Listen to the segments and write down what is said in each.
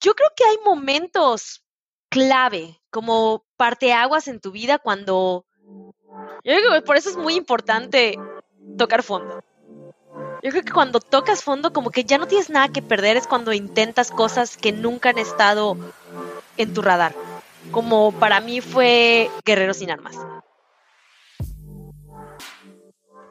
yo creo que hay momentos clave, como parteaguas en tu vida cuando... Yo creo que por eso es muy importante tocar fondo. Yo creo que cuando tocas fondo, como que ya no tienes nada que perder, es cuando intentas cosas que nunca han estado en tu radar. Como para mí fue Guerrero sin Armas.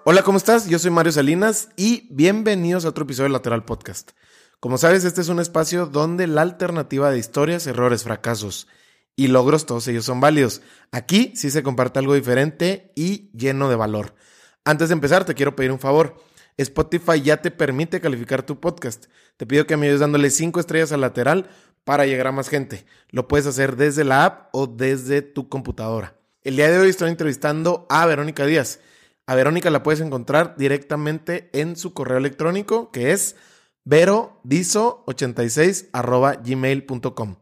Hola, ¿cómo estás? Yo soy Mario Salinas y bienvenidos a otro episodio de Lateral Podcast. Como sabes, este es un espacio donde la alternativa de historias, errores, fracasos y logros, todos ellos son válidos. Aquí sí se comparte algo diferente y lleno de valor. Antes de empezar, te quiero pedir un favor. Spotify ya te permite calificar tu podcast. Te pido que me ayudes dándole 5 estrellas al lateral para llegar a más gente. Lo puedes hacer desde la app o desde tu computadora. El día de hoy estoy entrevistando a Verónica Díaz. A Verónica la puedes encontrar directamente en su correo electrónico que es verodizo86 gmail.com.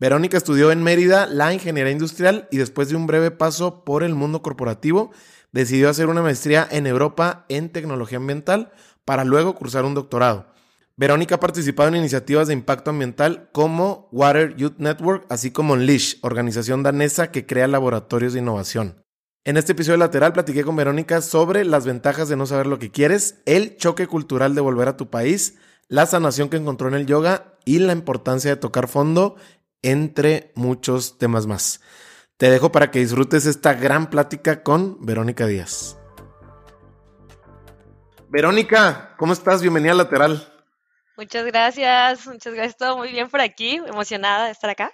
Verónica estudió en Mérida la ingeniería industrial y después de un breve paso por el mundo corporativo, decidió hacer una maestría en Europa en tecnología ambiental para luego cursar un doctorado. Verónica ha participado en iniciativas de impacto ambiental como Water Youth Network, así como Unleash, organización danesa que crea laboratorios de innovación. En este episodio lateral platiqué con Verónica sobre las ventajas de no saber lo que quieres, el choque cultural de volver a tu país, la sanación que encontró en el yoga y la importancia de tocar fondo, entre muchos temas más. Te dejo para que disfrutes esta gran plática con Verónica Díaz. Verónica, ¿cómo estás? Bienvenida a Lateral. Muchas gracias, muchas gracias, todo muy bien por aquí, emocionada de estar acá.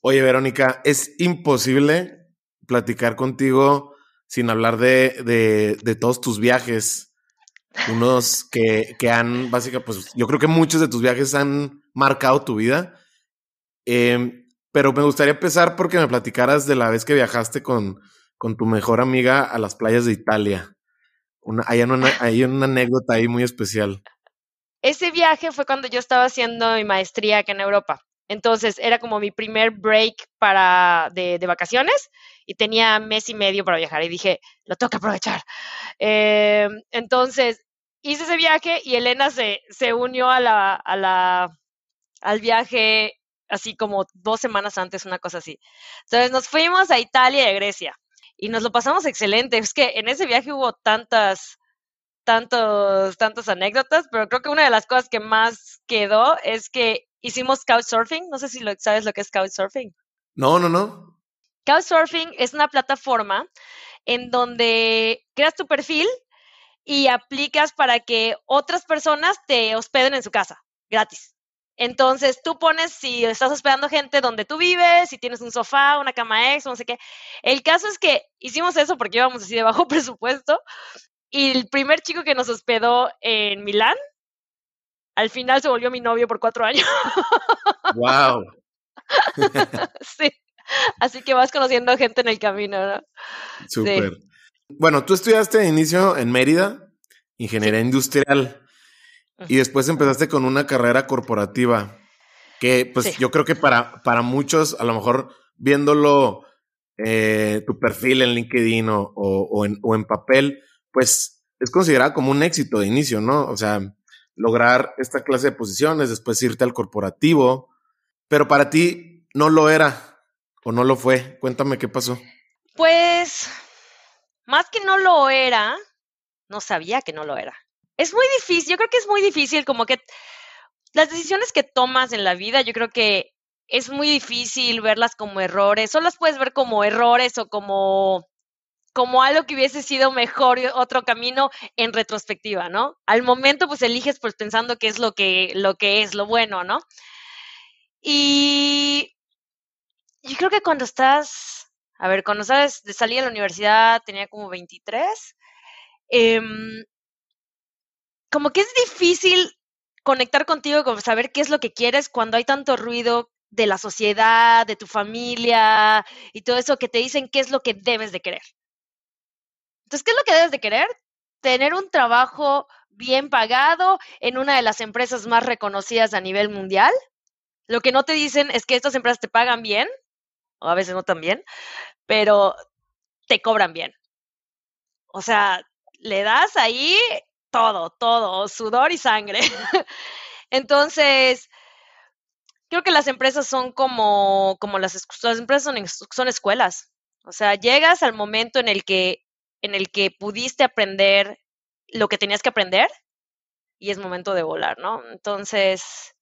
Oye, Verónica, es imposible platicar contigo sin hablar de, de, todos tus viajes. Unos que, que han, básicamente, pues yo creo que muchos de tus viajes han marcado tu vida. Em, pero me gustaría empezar porque me platicaras de la vez que viajaste con, con tu mejor amiga a las playas de Italia. Hay, una, hay una anécdota ahí muy especial. Ese viaje fue cuando yo estaba haciendo mi maestría acá en Europa. Entonces era como mi primer break para de, de, vacaciones y tenía mes y medio para viajar y dije, lo tengo que aprovechar. Eh, entonces hice ese viaje y Elena se, se unió a la, a la, al viaje así como dos semanas antes, una cosa así. Entonces nos fuimos a Italia y a Grecia y nos lo pasamos excelente. Es que en ese viaje hubo tantas tantos, tantas anécdotas, pero creo que una de las cosas que más quedó es que hicimos couchsurfing. No sé si lo, sabes lo que es couchsurfing. No, no, no. Couchsurfing es una plataforma en donde creas tu perfil y aplicas para que otras personas te hospeden en su casa, gratis. Entonces tú pones si estás hospedando gente donde tú vives, si tienes un sofá, una cama ex, no sé qué. El caso es que hicimos eso porque íbamos así de bajo presupuesto y el primer chico que nos hospedó en Milán, al final se volvió mi novio por cuatro años. ¡Wow! sí. Así que vas conociendo gente en el camino, ¿no? Súper. Bueno, tú estudiaste de inicio en Mérida, ingeniería industrial, y después empezaste con una carrera corporativa, que pues yo creo que para, para muchos, a lo mejor viéndolo eh, tu perfil en LinkedIn o, o, en, o en papel, pues es considerada como un éxito de inicio, ¿no? O sea, lograr esta clase de posiciones, después irte al corporativo, pero para ti no lo era o no lo fue. Cuéntame qué pasó. Pues, más que no lo era, no sabía que no lo era. Es muy difícil, yo creo que es muy difícil como que las decisiones que tomas en la vida, yo creo que es muy difícil verlas como errores, solo las puedes ver como errores o como como algo que hubiese sido mejor otro camino en retrospectiva, ¿no? Al momento pues eliges pues pensando que es lo que, lo que es lo bueno, ¿no? Y yo creo que cuando estás, a ver, cuando sabes, de salir a la universidad tenía como 23, em, como que es difícil conectar contigo, como saber qué es lo que quieres cuando hay tanto ruido de la sociedad, de tu familia y todo eso que te dicen qué es lo que debes de querer. Entonces, ¿qué es lo que debes de querer? Tener un trabajo bien pagado en una de las empresas más reconocidas a nivel mundial. Lo que no te dicen es que estas empresas te pagan bien, o a veces no tan bien, pero te cobran bien. O sea, le das ahí todo, todo, sudor y sangre. Entonces, creo que las empresas son como, como las, las empresas son, son escuelas. O sea, llegas al momento en el que, en el que pudiste aprender lo que tenías que aprender y es momento de volar, ¿no? Entonces,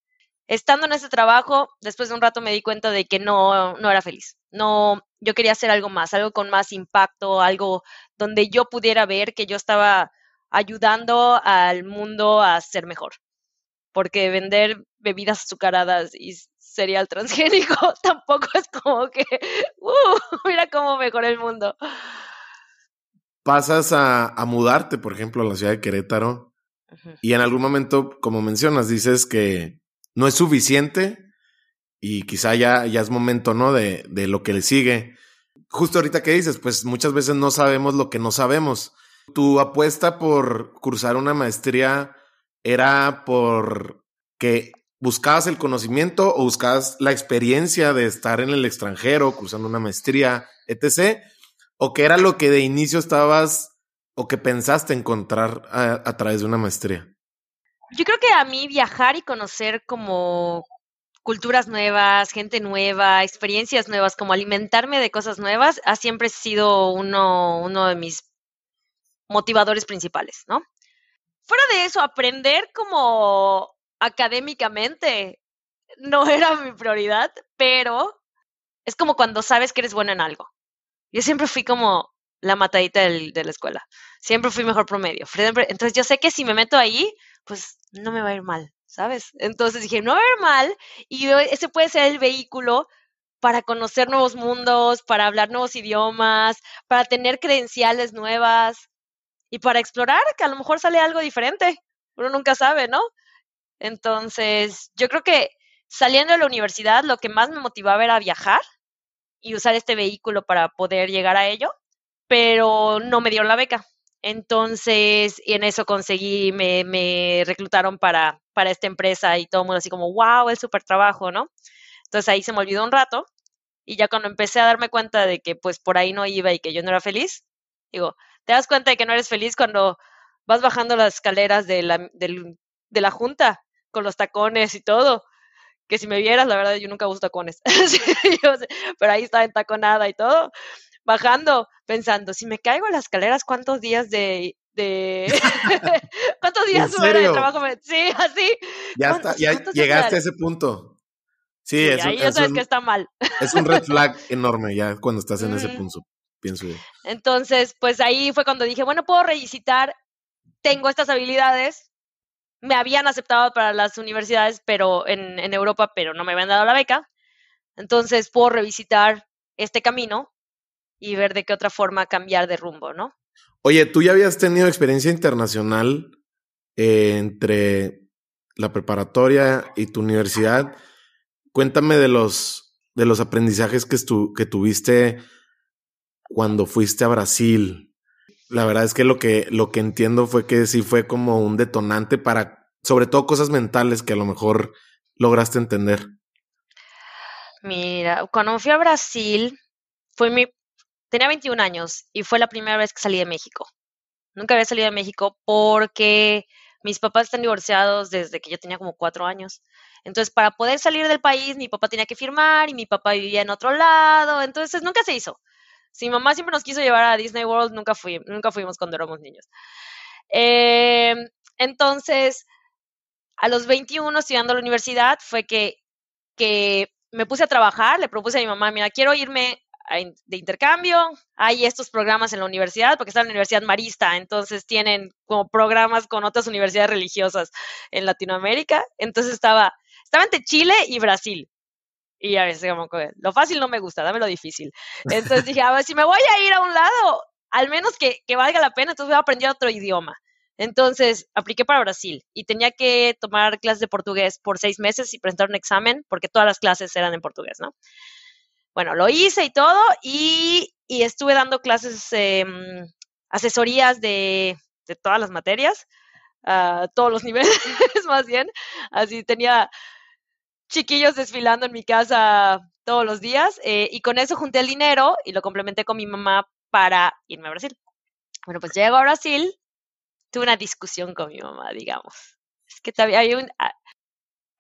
estando en ese trabajo, después de un rato me di cuenta de que no, no era feliz. No, yo quería hacer algo más, algo con más impacto, algo donde yo pudiera ver que yo estaba ayudando al mundo a ser mejor. Porque vender bebidas azucaradas y cereal transgénico tampoco es como que, uh, mira cómo mejora el mundo. Pasas a, a mudarte, por ejemplo, a la ciudad de Querétaro y en algún momento, como mencionas, dices que no es suficiente y quizá ya, ya es momento, ¿no? De, de lo que le sigue. Justo ahorita que dices, pues muchas veces no sabemos lo que no sabemos. Tu apuesta por cursar una maestría era por que buscabas el conocimiento o buscabas la experiencia de estar en el extranjero, cursando una maestría, etc. ¿O que era lo que de inicio estabas o que pensaste encontrar a, través de una maestría? Yo creo que a mí viajar y conocer como culturas nuevas, gente nueva, experiencias nuevas, como alimentarme de cosas nuevas, ha siempre sido uno, uno de mis motivadores principales, ¿no? Fuera de eso, aprender como académicamente no era mi prioridad, pero es como cuando sabes que eres bueno en algo. Yo siempre fui como la matadita del, de la escuela. Siempre fui mejor promedio. Entonces yo sé que si me meto ahí, pues no me va a ir mal, ¿sabes? Entonces dije, no va a ir mal y ese puede ser el vehículo para conocer nuevos mundos, para hablar nuevos idiomas, para tener credenciales nuevas y para explorar, que a lo mejor sale algo diferente. Uno nunca sabe, ¿no? Entonces, yo creo que saliendo de la universidad, lo que más me motivaba era viajar y usar este vehículo para poder llegar a ello pero no me dieron la beca. Entonces, en eso conseguí, me, me reclutaron para, para esta empresa y todo el mundo así como, wow, el súper trabajo, ¿no? Entonces ahí se me olvidó un rato y ya cuando empecé a darme cuenta de que pues por ahí no iba y que yo no era feliz, digo, te das cuenta de que no eres feliz cuando vas bajando las escaleras de la, de la junta con los tacones y todo. Que si me vieras, la verdad, yo nunca uso tacones. pero ahí estaba entaconada y todo bajando, pensando, si me caigo en las escaleras, ¿cuántos días de... de... ¿Cuántos días de trabajo? Sí, así. Ya, está, ya llegaste a ese punto. Sí, sí ahí ya sabes que está mal. Es un red flag enorme ya cuando estás en ese punto, pienso yo. Entonces, pues ahí fue cuando dije, bueno, puedo revisitar, tengo estas habilidades, me habían aceptado para las universidades, pero en, en Europa, pero no me habían dado la beca. Entonces puedo revisitar este camino y ver de qué otra forma cambiar de rumbo, ¿no? Oye, tú ya habías tenido experiencia internacional eh, entre la preparatoria y tu universidad. Cuéntame de los, de los aprendizajes que, que tuviste cuando fuiste a Brasil. La verdad es que lo que, lo que entiendo fue que sí fue como un detonante para, sobre todo cosas mentales que a lo mejor lograste entender. Mira, cuando fui a Brasil, fue mi tenía 21 años y fue la primera vez que salí de México. Nunca había salido de México porque mis papás están divorciados desde que yo tenía como cuatro años. Entonces, para poder salir del país, mi papá tenía que firmar y mi papá vivía en otro lado. Entonces, nunca se hizo. Si mamá siempre nos quiso llevar a Disney World, nunca, fui, nunca fuimos cuando éramos niños. Em, entonces, a los 21, estudiando la universidad, fue que, que me puse a trabajar, le propuse a mi mamá, mira, quiero irme de intercambio, hay estos programas en la universidad, porque está en la Universidad Marista, entonces tienen como programas con otras universidades religiosas en Latinoamérica. Entonces estaba, estaba entre Chile y Brasil. Y a veces como lo fácil no me gusta, dame lo difícil. Entonces dije, a ver, si me voy a ir a un lado, al menos que, que valga la pena, entonces voy a aprender otro idioma. Entonces apliqué para Brasil y tenía que tomar clases de portugués por seis meses y presentar un examen porque todas las clases eran en portugués, ¿no? Bueno, lo hice y todo y, estuve dando clases, em, asesorías de, todas las materias, a todos los niveles más bien. Así tenía chiquillos desfilando en mi casa todos los días eh, y con eso junté el dinero y lo complementé con mi mamá para irme a Brasil. Bueno, pues llego a Brasil, tuve una discusión con mi mamá, digamos. Es que había un,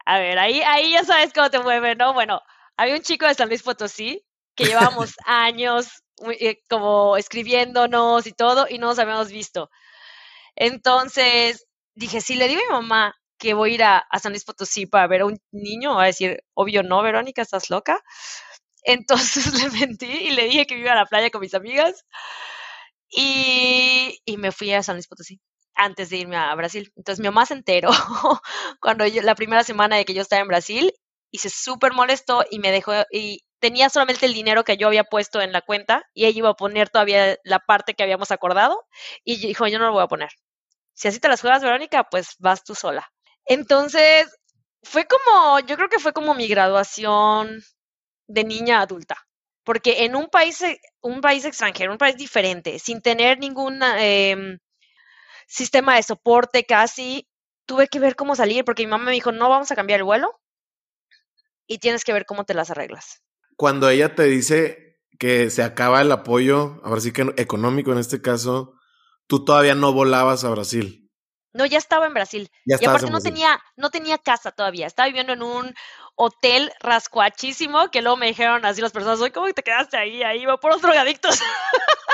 A ver, ahí, ahí ya sabes cómo te mueve, ¿no? Bueno, había un chico de San Luis Potosí que llevábamos años eh, como escribiéndonos y todo y no nos habíamos visto. Entonces dije, si le digo a mi mamá que voy a ir a, San Luis Potosí para ver a un niño, va a decir, obvio no, Verónica, estás loca. Entonces le mentí y le dije que iba a la playa con mis amigas y, y me fui a San Luis Potosí antes de irme a Brasil. Entonces mi mamá se enteró cuando la primera semana de que yo estaba en Brasil y se súper molestó y me dejó y tenía solamente el dinero que yo había puesto en la cuenta y ella iba a poner todavía la parte que habíamos acordado y dijo, yo no lo voy a poner. Si así te las juegas, Verónica, pues vas tú sola. Entonces, fue como, yo creo que fue como mi graduación de niña adulta, porque en un país, un país extranjero, un país diferente, sin tener ningún em, sistema de soporte casi, tuve que ver cómo salir, porque mi mamá me dijo, no vamos a cambiar el vuelo y tienes que ver cómo te las arreglas cuando ella te dice que se acaba el apoyo, ahora sí que económico en este caso, tú todavía no volabas a Brasil. No, ya estaba en Brasil. y aparte no tenía, no tenía casa todavía. Estaba viviendo en un hotel rascuachísimo que luego me dijeron así las personas, oye, ¿cómo te quedaste ahí? Ahí va por los drogadictos.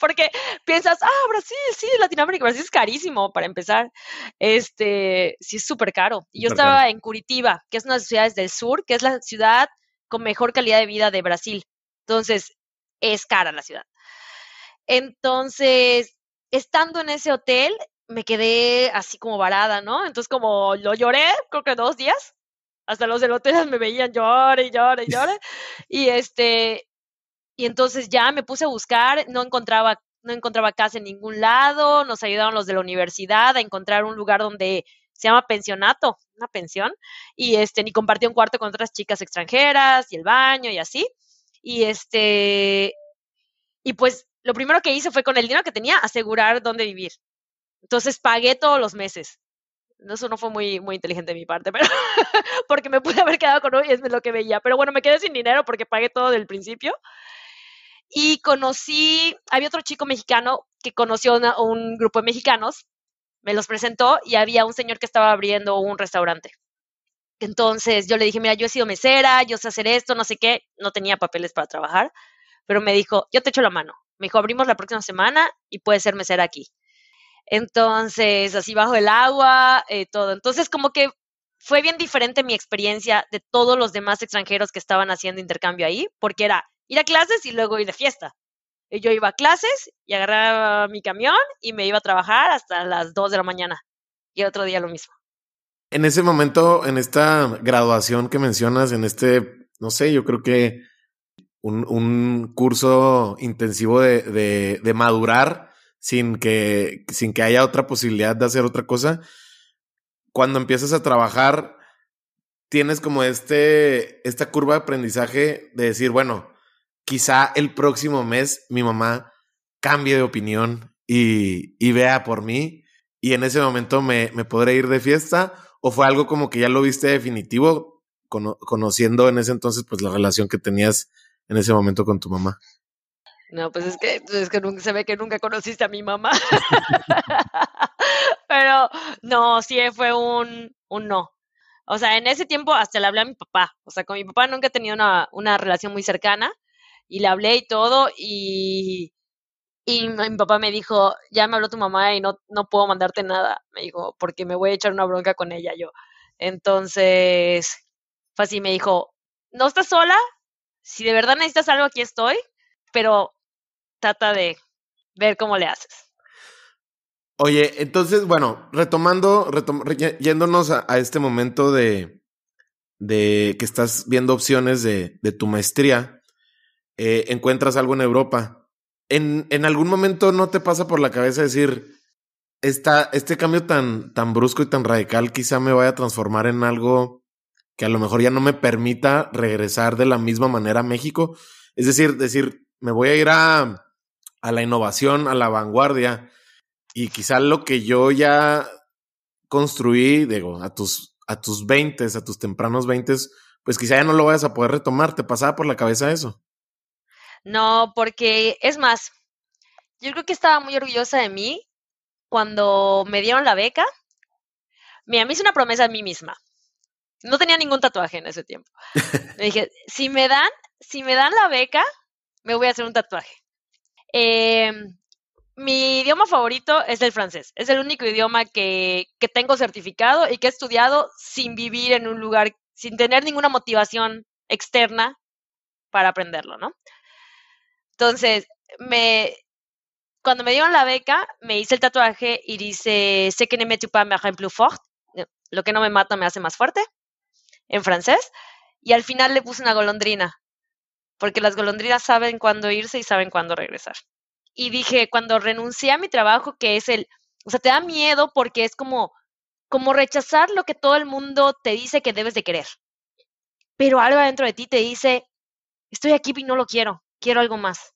Porque piensas, ah, Brasil, sí, Latinoamérica, Brasil es carísimo para empezar. Este, sí es súper caro. Y yo estaba en Curitiba, que es una de las ciudades del sur, que es la ciudad con mejor calidad de vida de Brasil. Entonces, es cara la ciudad. Entonces, estando en ese hotel, me quedé así como varada, ¿no? Entonces, como lo lloré, creo que dos días, hasta los del hotel me veían llore, llore, llore. y este, y entonces ya me puse a buscar, no encontraba, no encontraba casa en ningún lado, nos ayudaron los de la universidad a encontrar un lugar donde se llama pensionato, una pensión, y este, ni compartía un cuarto con otras chicas extranjeras, y el baño, y así. Y este, y pues lo primero que hice fue con el dinero que tenía asegurar dónde vivir. Entonces pagué todos los meses. Eso no fue muy, muy inteligente de mi parte, pero porque me pude haber quedado con uno y es lo que veía. Pero bueno, me quedé sin dinero porque pagué todo del principio. Y conocí, había otro chico mexicano que conoció a un grupo de mexicanos me los presentó y había un señor que estaba abriendo un restaurante. Entonces yo le dije, mira, yo he sido mesera, yo sé hacer esto, no sé qué, no tenía papeles para trabajar, pero me dijo, yo te echo la mano. Me dijo, abrimos la próxima semana y puedes ser mesera aquí. Entonces, así bajo el agua, eh, todo. Entonces, como que fue bien diferente mi experiencia de todos los demás extranjeros que estaban haciendo intercambio ahí, porque era ir a clases y luego ir de fiesta yo iba a clases y agarraba mi camión y me iba a trabajar hasta las 2 de la mañana. Y otro día lo mismo. En ese momento, en esta graduación que mencionas, en este, no sé, yo creo que un, un curso intensivo de, de, de, madurar sin que, sin que haya otra posibilidad de hacer otra cosa. Cuando empiezas a trabajar, tienes como este, esta curva de aprendizaje de decir, bueno, quizá el próximo mes mi mamá cambie de opinión y, vea por mí y en ese momento me, me, podré ir de fiesta o fue algo como que ya lo viste definitivo conociendo en ese entonces pues la relación que tenías en ese momento con tu mamá. No, pues es que, es que nunca, se ve que nunca conociste a mi mamá. Pero no, sí fue un, un no. O sea, en ese tiempo hasta le hablé a mi papá. O sea, con mi papá nunca he tenido una, una relación muy cercana y le hablé y todo y, y mi papá me dijo, ya me habló tu mamá y no, no puedo mandarte nada, me dijo, porque me voy a echar una bronca con ella yo. Entonces, fue así, me dijo, no estás sola, si de verdad necesitas algo, aquí estoy, pero trata de ver cómo le haces. Oye, entonces, bueno, retomando, yéndonos a, este momento de, de que estás viendo opciones de, de tu maestría, eh, encuentras algo en Europa. En, en, algún momento no te pasa por la cabeza decir, esta, este cambio tan, tan brusco y tan radical quizá me vaya a transformar en algo que a lo mejor ya no me permita regresar de la misma manera a México. Es decir, decir, me voy a ir a, a la innovación, a la vanguardia, y quizá lo que yo ya construí, digo, a tus, a tus 20, a tus tempranos 20, pues quizá ya no lo vayas a poder retomar. ¿Te pasaba por la cabeza eso? No, porque es más, yo creo que estaba muy orgullosa de mí cuando me dieron la beca. Mira, me hice una promesa a mí misma. No tenía ningún tatuaje en ese tiempo. Le dije, si me dan, si me dan la beca, me voy a hacer un tatuaje. Em, mi idioma favorito es el francés. Es el único idioma que, que tengo certificado y que he estudiado sin vivir en un lugar, sin tener ninguna motivación externa para aprenderlo, ¿no? Entonces, me, cuando me dieron la beca, me hice el tatuaje y dice, sé que ne me pas me plus fort, eh, lo que no me mata me hace más fuerte, en francés, y al final le puse una golondrina, porque las golondrinas saben cuándo irse y saben cuándo regresar. Y dije, cuando renuncié a mi trabajo, que es el, o sea, te da miedo porque es como, como rechazar lo que todo el mundo te dice que debes de querer. Pero algo adentro de ti te dice, estoy aquí y no lo quiero, quiero algo más.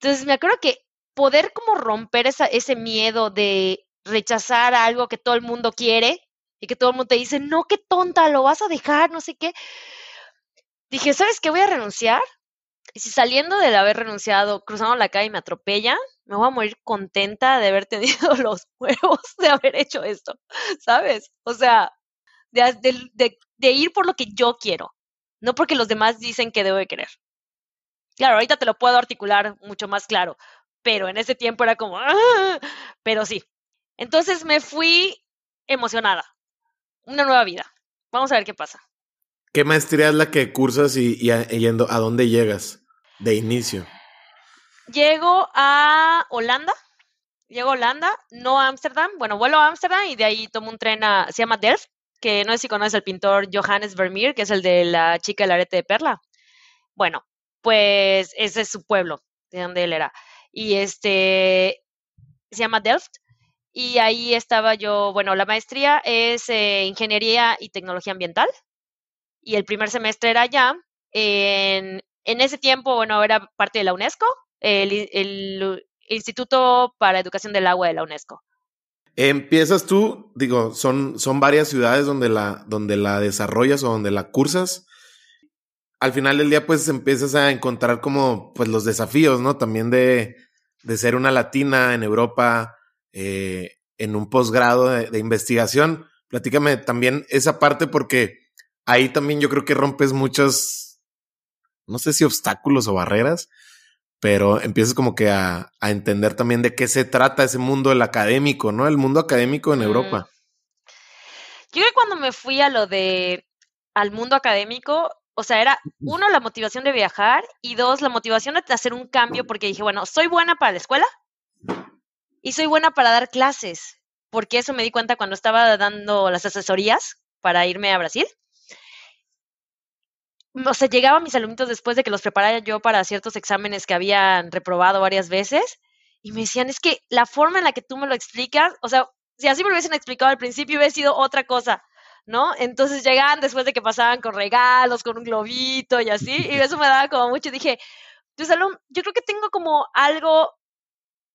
Entonces me acuerdo que poder como romper esa, ese miedo de rechazar algo que todo el mundo quiere y que todo el mundo te dice, no, qué tonta, lo vas a dejar, no sé qué. Dije, ¿sabes qué? Voy a renunciar. Y si saliendo del haber renunciado, cruzando la calle me atropella, me voy a morir contenta de haber tenido los huevos de haber hecho esto, ¿sabes? O sea, de, de, de ir por lo que yo quiero, no porque los demás dicen que debo de querer. Claro, ahorita te lo puedo articular mucho más claro, pero en ese tiempo era como, ¡Ah! pero sí. Entonces me fui emocionada. Una nueva vida. Vamos a ver qué pasa. ¿Qué maestría es la que cursas y, yendo, a dónde llegas de inicio? Llego a Holanda. Llego a Holanda, no a Ámsterdam. Bueno, vuelo a Ámsterdam y de ahí tomo un tren a, se llama Delft, que no sé si conoces al pintor Johannes Vermeer, que es el de la chica del arete de perla. Bueno, pues ese es su pueblo, de donde él era y este se llama Delft. Y ahí estaba yo, bueno, la maestría es eh, Ingeniería y Tecnología Ambiental. Y el primer semestre era allá. En, ese tiempo, bueno, era parte de la UNESCO, el, el Instituto para Educación del Agua de la UNESCO. Empiezas tú, digo, son, son varias ciudades donde la, donde la desarrollas o donde la cursas. Al final del día, pues empiezas a encontrar como, pues los desafíos, ¿no? También de, de ser una latina en Europa eh, en un posgrado de, investigación. Platícame también esa parte porque ahí también yo creo que rompes muchos, no sé si obstáculos o barreras, pero empiezas como que a, entender también de qué se trata ese mundo del académico, ¿no? El mundo académico en Europa. Yo creo que cuando me fui a lo de al mundo académico, o sea, era uno, la motivación de viajar y dos, la motivación de hacer un cambio porque dije, bueno, soy buena para la escuela y soy buena para dar clases, porque eso me di cuenta cuando estaba dando las asesorías para irme a Brasil. O sea, llegaba a mis alumnos después de que los preparara yo para ciertos exámenes que habían reprobado varias veces y me decían, es que la forma en la que tú me lo explicas, o sea, si así me lo hubiesen explicado al principio hubiera sido otra cosa ¿no? Entonces llegaban después de que pasaban con regalos, con un globito y así, y eso me daba como mucho. Dije, pues yo creo que tengo como algo,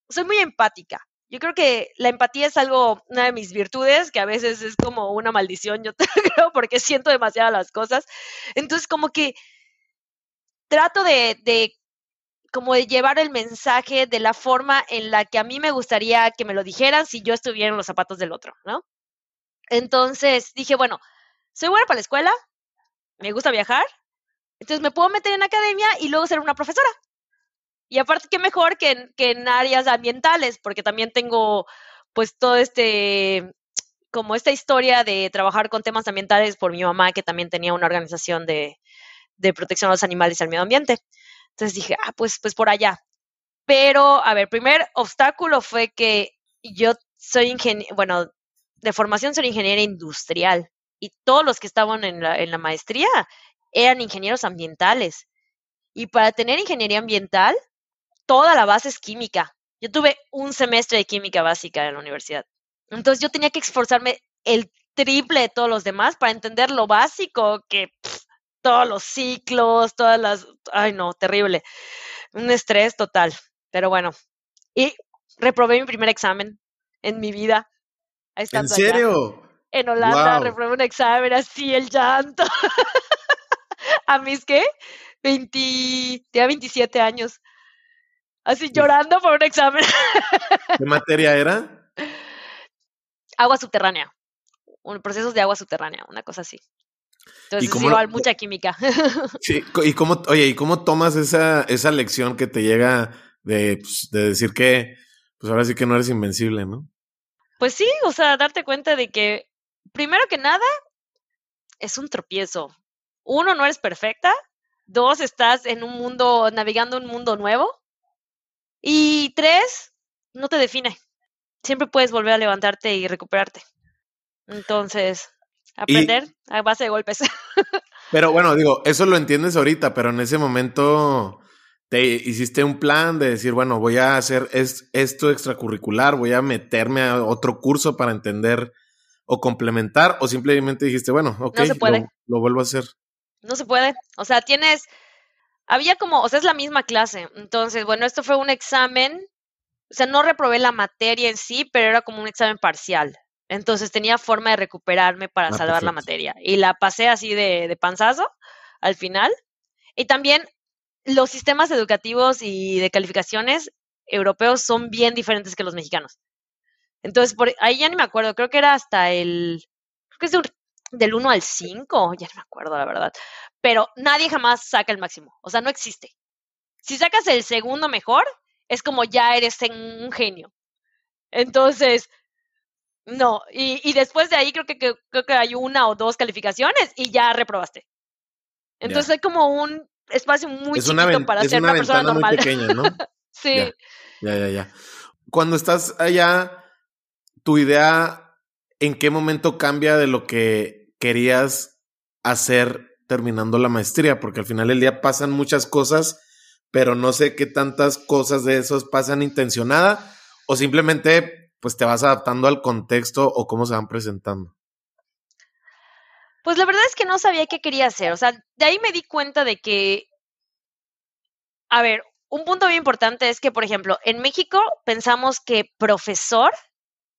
soy muy empática. Yo creo que la empatía es algo, una de mis virtudes, que a veces es como una maldición, yo creo, porque siento demasiado las cosas. Entonces, como que trato de, de como de llevar el mensaje de la forma en la que a mí me gustaría que me lo dijeran si yo estuviera en los zapatos del otro, ¿no? Entonces dije, bueno, soy buena para la escuela, me gusta viajar, entonces me puedo meter en academia y luego ser una profesora. Y aparte, qué mejor que en, que en áreas ambientales, porque también tengo pues todo este, como esta historia de trabajar con temas ambientales por mi mamá, que también tenía una organización de, de protección a los animales y al medio ambiente. Entonces dije, ah, pues, pues por allá. Pero, a ver, primer obstáculo fue que yo soy ingeniero, bueno, de formación soy ingeniera industrial y todos los que estaban en la, maestría eran ingenieros ambientales. Y para tener ingeniería ambiental, toda la base es química. Yo tuve un semestre de química básica en la universidad. Entonces yo tenía que esforzarme el triple de todos los demás para entender lo básico, que todos los ciclos, todas las... Ay, no, terrible. Un estrés total. Pero bueno. Y reprobé mi primer examen en mi vida. ¿En serio? En Holanda reprobé un examen así, el llanto. ¿A mis qué? 20, tenía 27 años. Así llorando por un examen. ¿Qué materia era? Agua subterránea. Un, procesos de agua subterránea, una cosa así. Entonces, es igual mucha química. Sí, y cómo, oye, ¿y cómo tomas esa, esa lección que te llega de, pues, de decir que, pues ahora sí que no eres invencible, ¿no? Pues sí, o sea, darte cuenta de que, primero que nada, es un tropiezo. Uno, no eres perfecta. Dos, estás en un mundo, navegando un mundo nuevo. Y tres, no te define. Siempre puedes volver a levantarte y recuperarte. Entonces, aprender a base de golpes. pero bueno, digo, eso lo entiendes ahorita, pero en ese momento te hiciste un plan de decir, bueno, voy a hacer esto extracurricular, voy a meterme a otro curso para entender o complementar, o simplemente dijiste, bueno, ok, lo vuelvo a hacer. No se puede. O sea, tienes, había como, o sea, es la misma clase. Entonces, bueno, esto fue un examen, o sea, no reprobé la materia en sí, pero era como un examen parcial. Entonces tenía forma de recuperarme para ah, salvar la materia. Y la pasé así de, de panzazo al final. Y también los sistemas educativos y de calificaciones europeos son bien diferentes que los mexicanos. Entonces, por ahí ya ni me acuerdo, creo que era hasta el, creo que es del 1 al 5, ya no me acuerdo la verdad. Pero nadie jamás saca el máximo, o sea, no existe. Si sacas el segundo mejor, es como ya eres un genio. Entonces, no, y, y después de ahí creo que, creo que hay una o dos calificaciones y ya reprobaste. Entonces hay como un espacio muy chiquito para ser una, persona normal. pequeña, ¿no? sí. Ya, ya, ya, Cuando estás allá, tu idea, ¿en qué momento cambia de lo que querías hacer terminando la maestría? Porque al final del día pasan muchas cosas, pero no sé qué tantas cosas de esos pasan intencionada o simplemente pues te vas adaptando al contexto o cómo se van presentando? Pues la verdad es que no sabía qué quería hacer. O sea, de ahí me di cuenta de que, a ver, un punto muy importante es que, por ejemplo, en México pensamos que profesor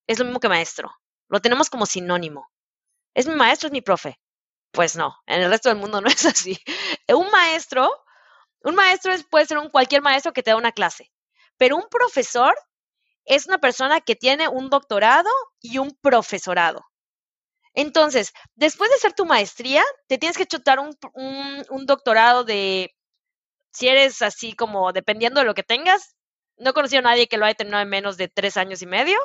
es lo mismo que maestro. Lo tenemos como sinónimo. Es mi maestro, es mi profe. Pues no, en el resto del mundo no es así. Un maestro, un maestro puede ser un cualquier maestro que te da una clase, pero un profesor es una persona que tiene un doctorado y un profesorado. Entonces, después de hacer tu maestría, te tienes que chutar un, doctorado de, si eres así como, dependiendo de lo que tengas, no he conocido a nadie que lo haya terminado en menos de tres años y medio,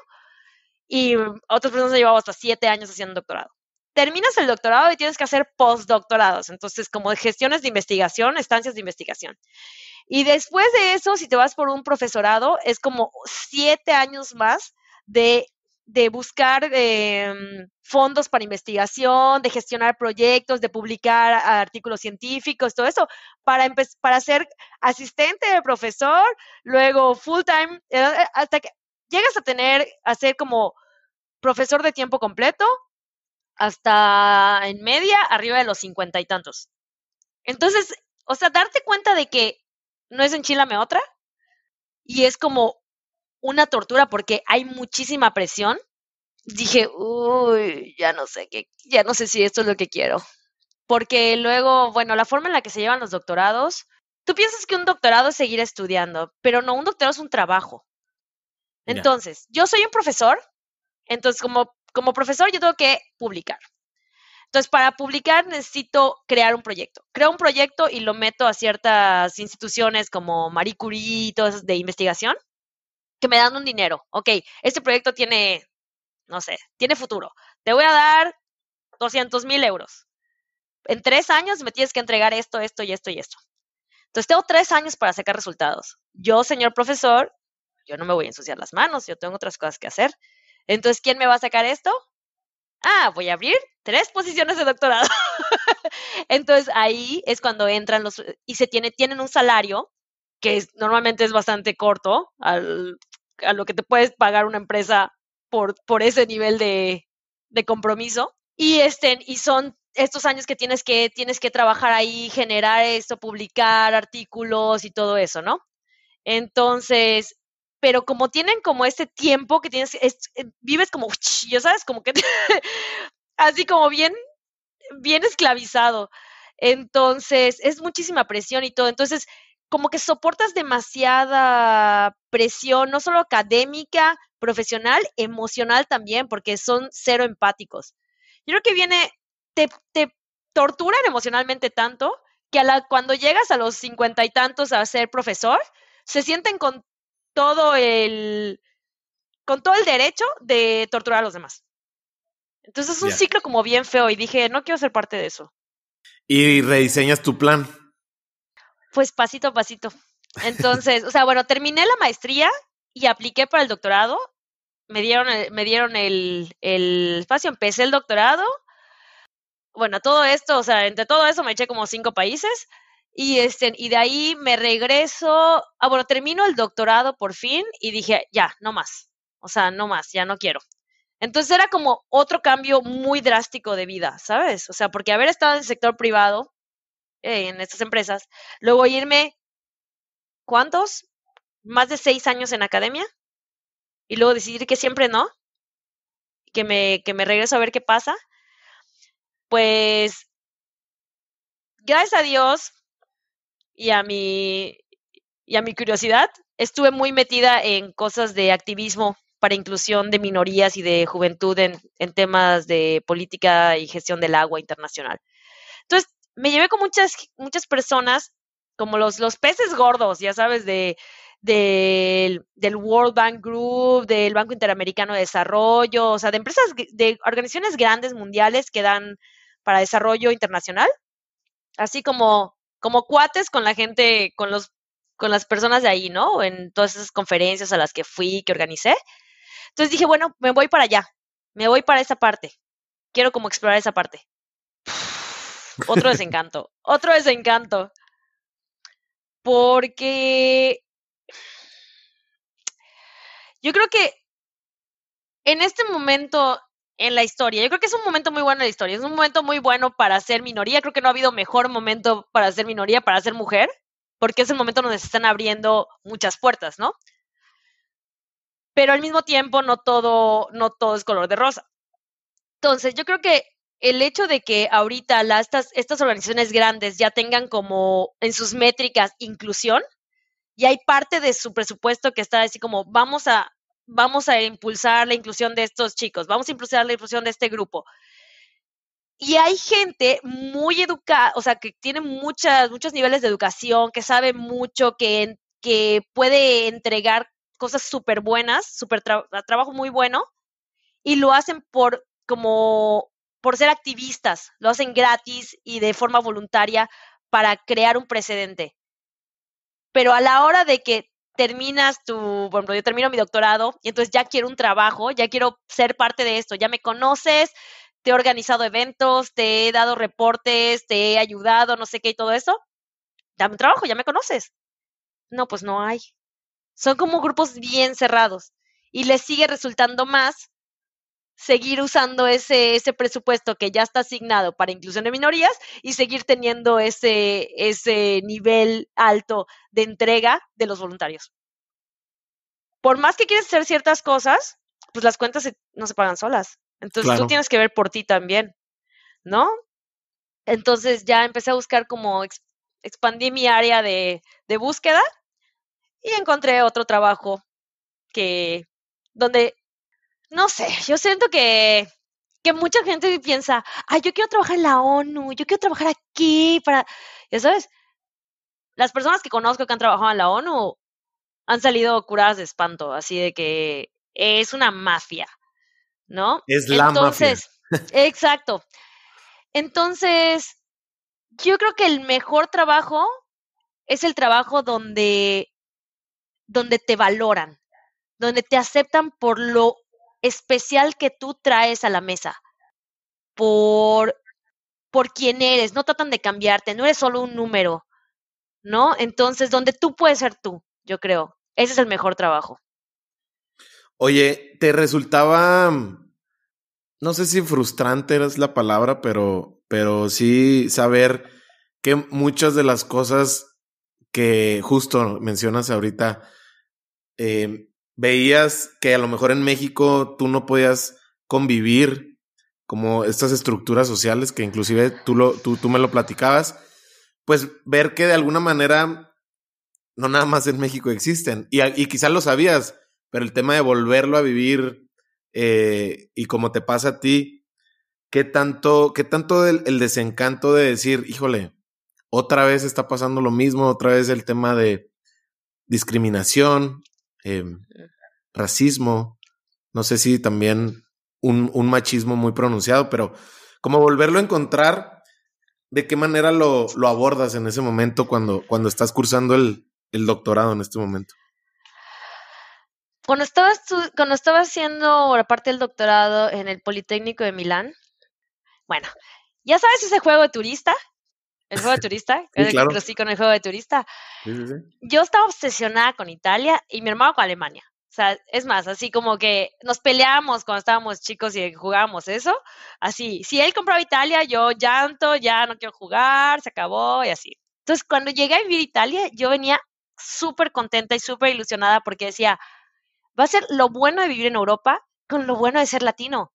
y otras personas han llevado hasta siete años haciendo doctorado. Terminas el doctorado y tienes que hacer postdoctorados, entonces como gestiones de investigación, estancias de investigación. Y después de eso, si te vas por un profesorado, es como siete años más de, de buscar em, fondos para investigación, de gestionar proyectos, de publicar artículos científicos, todo eso, para, para ser asistente de profesor, luego full time, eh, eh, hasta que llegas a tener, a ser como profesor de tiempo completo, hasta en media, arriba de los cincuenta y tantos. Entonces, o sea, darte cuenta de que no es enchilame otra. Y es como una tortura porque hay muchísima presión. Dije, uy, ya no sé qué, ya no sé si esto es lo que quiero. Porque luego, bueno, la forma en la que se llevan los doctorados, tú piensas que un doctorado es seguir estudiando, pero no, un doctorado es un trabajo. Entonces, yo soy un profesor, entonces como, como profesor yo tengo que publicar. Entonces, para publicar necesito crear un proyecto. Creo un proyecto y lo meto a ciertas instituciones como Marie Curie y todas de investigación que me dan un dinero. Ok, este proyecto tiene, no sé, tiene futuro. Te voy a dar 200 mil euros. En tres años me tienes que entregar esto, esto y esto y esto. Entonces, tengo tres años para sacar resultados. Yo, señor profesor, yo no me voy a ensuciar las manos, yo tengo otras cosas que hacer. Entonces, ¿quién me va a sacar esto? ah, voy a abrir tres posiciones de doctorado. Entonces ahí es cuando entran los y se tiene, tienen un salario que normalmente es bastante corto al, a lo que te puedes pagar una empresa por, por ese nivel de, de compromiso. Y, este, y son estos años que tienes que, tienes que trabajar ahí, generar esto, publicar artículos y todo eso, ¿no? Entonces, pero como tienen como este tiempo que tienes, es, eh, vives como, ya sabes, como que así como bien, bien esclavizado. Entonces, es muchísima presión y todo. Entonces, como que soportas demasiada presión, no solo académica, profesional, emocional también, porque son cero empáticos. Yo creo que viene, te, te, torturan emocionalmente tanto que a la, cuando llegas a los cincuenta y tantos a ser profesor, se sienten con todo el con todo el derecho de torturar a los demás. Entonces es un ciclo como bien feo y dije, no quiero ser parte de eso. Y rediseñas tu plan. Pues pasito a pasito. Entonces, o sea, bueno, terminé la maestría y apliqué para el doctorado. Me dieron el, me dieron el, el espacio, empecé el doctorado. Bueno, todo esto, o sea, entre todo eso me eché como cinco países. Y, este, y de ahí me regreso, ah, bueno, termino el doctorado por fin y dije, ya, no más. O sea, no más, ya no quiero. Entonces era como otro cambio muy drástico de vida, ¿sabes? O sea, porque haber estado en el sector privado, eh, en estas empresas, luego irme, ¿cuántos? Más de seis años en academia y luego decidir que siempre no, que me, que me regreso a ver qué pasa, pues gracias a Dios y a mi, y a mi curiosidad, estuve muy metida en cosas de activismo para inclusión de minorías y de juventud en, en temas de política y gestión del agua internacional. Entonces, me llevé con muchas, muchas personas, como los, los peces gordos, ya sabes, de, del, World Bank Group, del Banco Interamericano de Desarrollo, o sea, de empresas, de organizaciones grandes mundiales que dan para desarrollo internacional, así como, como cuates con la gente, con los con las personas de ahí, ¿no? En todas esas conferencias a las que fui, que organicé. Entonces dije, bueno, me voy para allá, me voy para esa parte. Quiero como explorar esa parte. Otro desencanto, otro desencanto. Porque yo creo que en este momento en la historia, yo creo que es un momento muy bueno en la historia, es un momento muy bueno para ser minoría, creo que no ha habido mejor momento para ser minoría, para ser mujer, porque es el momento donde se están abriendo muchas puertas, ¿no? pero al mismo tiempo no todo, no todo es color de rosa. Entonces, yo creo que el hecho de que ahorita estas, estas organizaciones grandes ya tengan como en sus métricas inclusión, y hay parte de su presupuesto que está así como vamos a, vamos a impulsar la inclusión de estos chicos, vamos a impulsar la inclusión de este grupo. Y hay gente muy educada, o sea, que tiene muchas, muchos niveles de educación, que sabe mucho, que, que puede entregar cosas súper buenas, súper trabajo muy bueno, y lo hacen por como por ser activistas, lo hacen gratis y de forma voluntaria para crear un precedente. Pero a la hora de que terminas tu, ejemplo, yo termino mi doctorado y entonces ya quiero un trabajo, ya quiero ser parte de esto, ya me conoces, te he organizado eventos, te he dado reportes, te he ayudado, no sé qué y todo eso, dame un trabajo, ya me conoces. No, pues no hay. Son como grupos bien cerrados y les sigue resultando más seguir usando ese, ese presupuesto que ya está asignado para inclusión de minorías y seguir teniendo ese, ese nivel alto de entrega de los voluntarios. Por más que quieres hacer ciertas cosas, pues las cuentas no se pagan solas. Entonces tú tienes que ver por ti también, ¿no? Entonces ya empecé a buscar como expandí mi área de, de búsqueda y encontré otro trabajo que, donde, no sé, yo siento que, que mucha gente piensa, ay, yo quiero trabajar en la ONU, yo quiero trabajar aquí para, ya sabes, las personas que conozco que han trabajado en la ONU han salido curadas de espanto, así de que es una mafia, ¿no? Es la Entonces, exacto. Entonces, yo creo que el mejor trabajo es el trabajo donde donde te valoran, donde te aceptan por lo especial que tú traes a la mesa, por, por quién eres, no tratan de cambiarte, no eres solo un número, ¿no? Entonces, donde tú puedes ser tú, yo creo, ese es el mejor trabajo. Oye, ¿te resultaba, no sé si frustrante es la palabra, pero, pero sí saber que muchas de las cosas que justo mencionas ahorita, eh, veías que a lo mejor en México tú no podías convivir como estas estructuras sociales que inclusive tú, lo, tú, tú me lo platicabas, pues ver que de alguna manera no nada más en México existen. Y, y quizás lo sabías, pero el tema de volverlo a vivir eh, y como te pasa a ti, ¿qué tanto, qué tanto el, desencanto de decir, híjole, otra vez está pasando lo mismo, otra vez el tema de discriminación, em, racismo, no sé si también un, un, machismo muy pronunciado, pero como volverlo a encontrar, ¿de qué manera lo, lo abordas en ese momento cuando, cuando estás cursando el, el doctorado en este momento? Cuando estaba, cuando estaba haciendo la parte del doctorado en el Politécnico de Milán, bueno, ya sabes ese juego de turista, el juego de turista, sí, claro. sí, con el juego de turista. Sí, sí, Yo estaba obsesionada con Italia y mi hermano con Alemania. O sea, es más, así como que nos peleábamos cuando estábamos chicos y jugábamos eso. Así, si él compraba Italia, yo llanto, ya no quiero jugar, se acabó y así. Entonces, cuando llegué a vivir Italia, yo venía súper contenta y súper ilusionada porque decía, va a ser lo bueno de vivir en Europa con lo bueno de ser latino.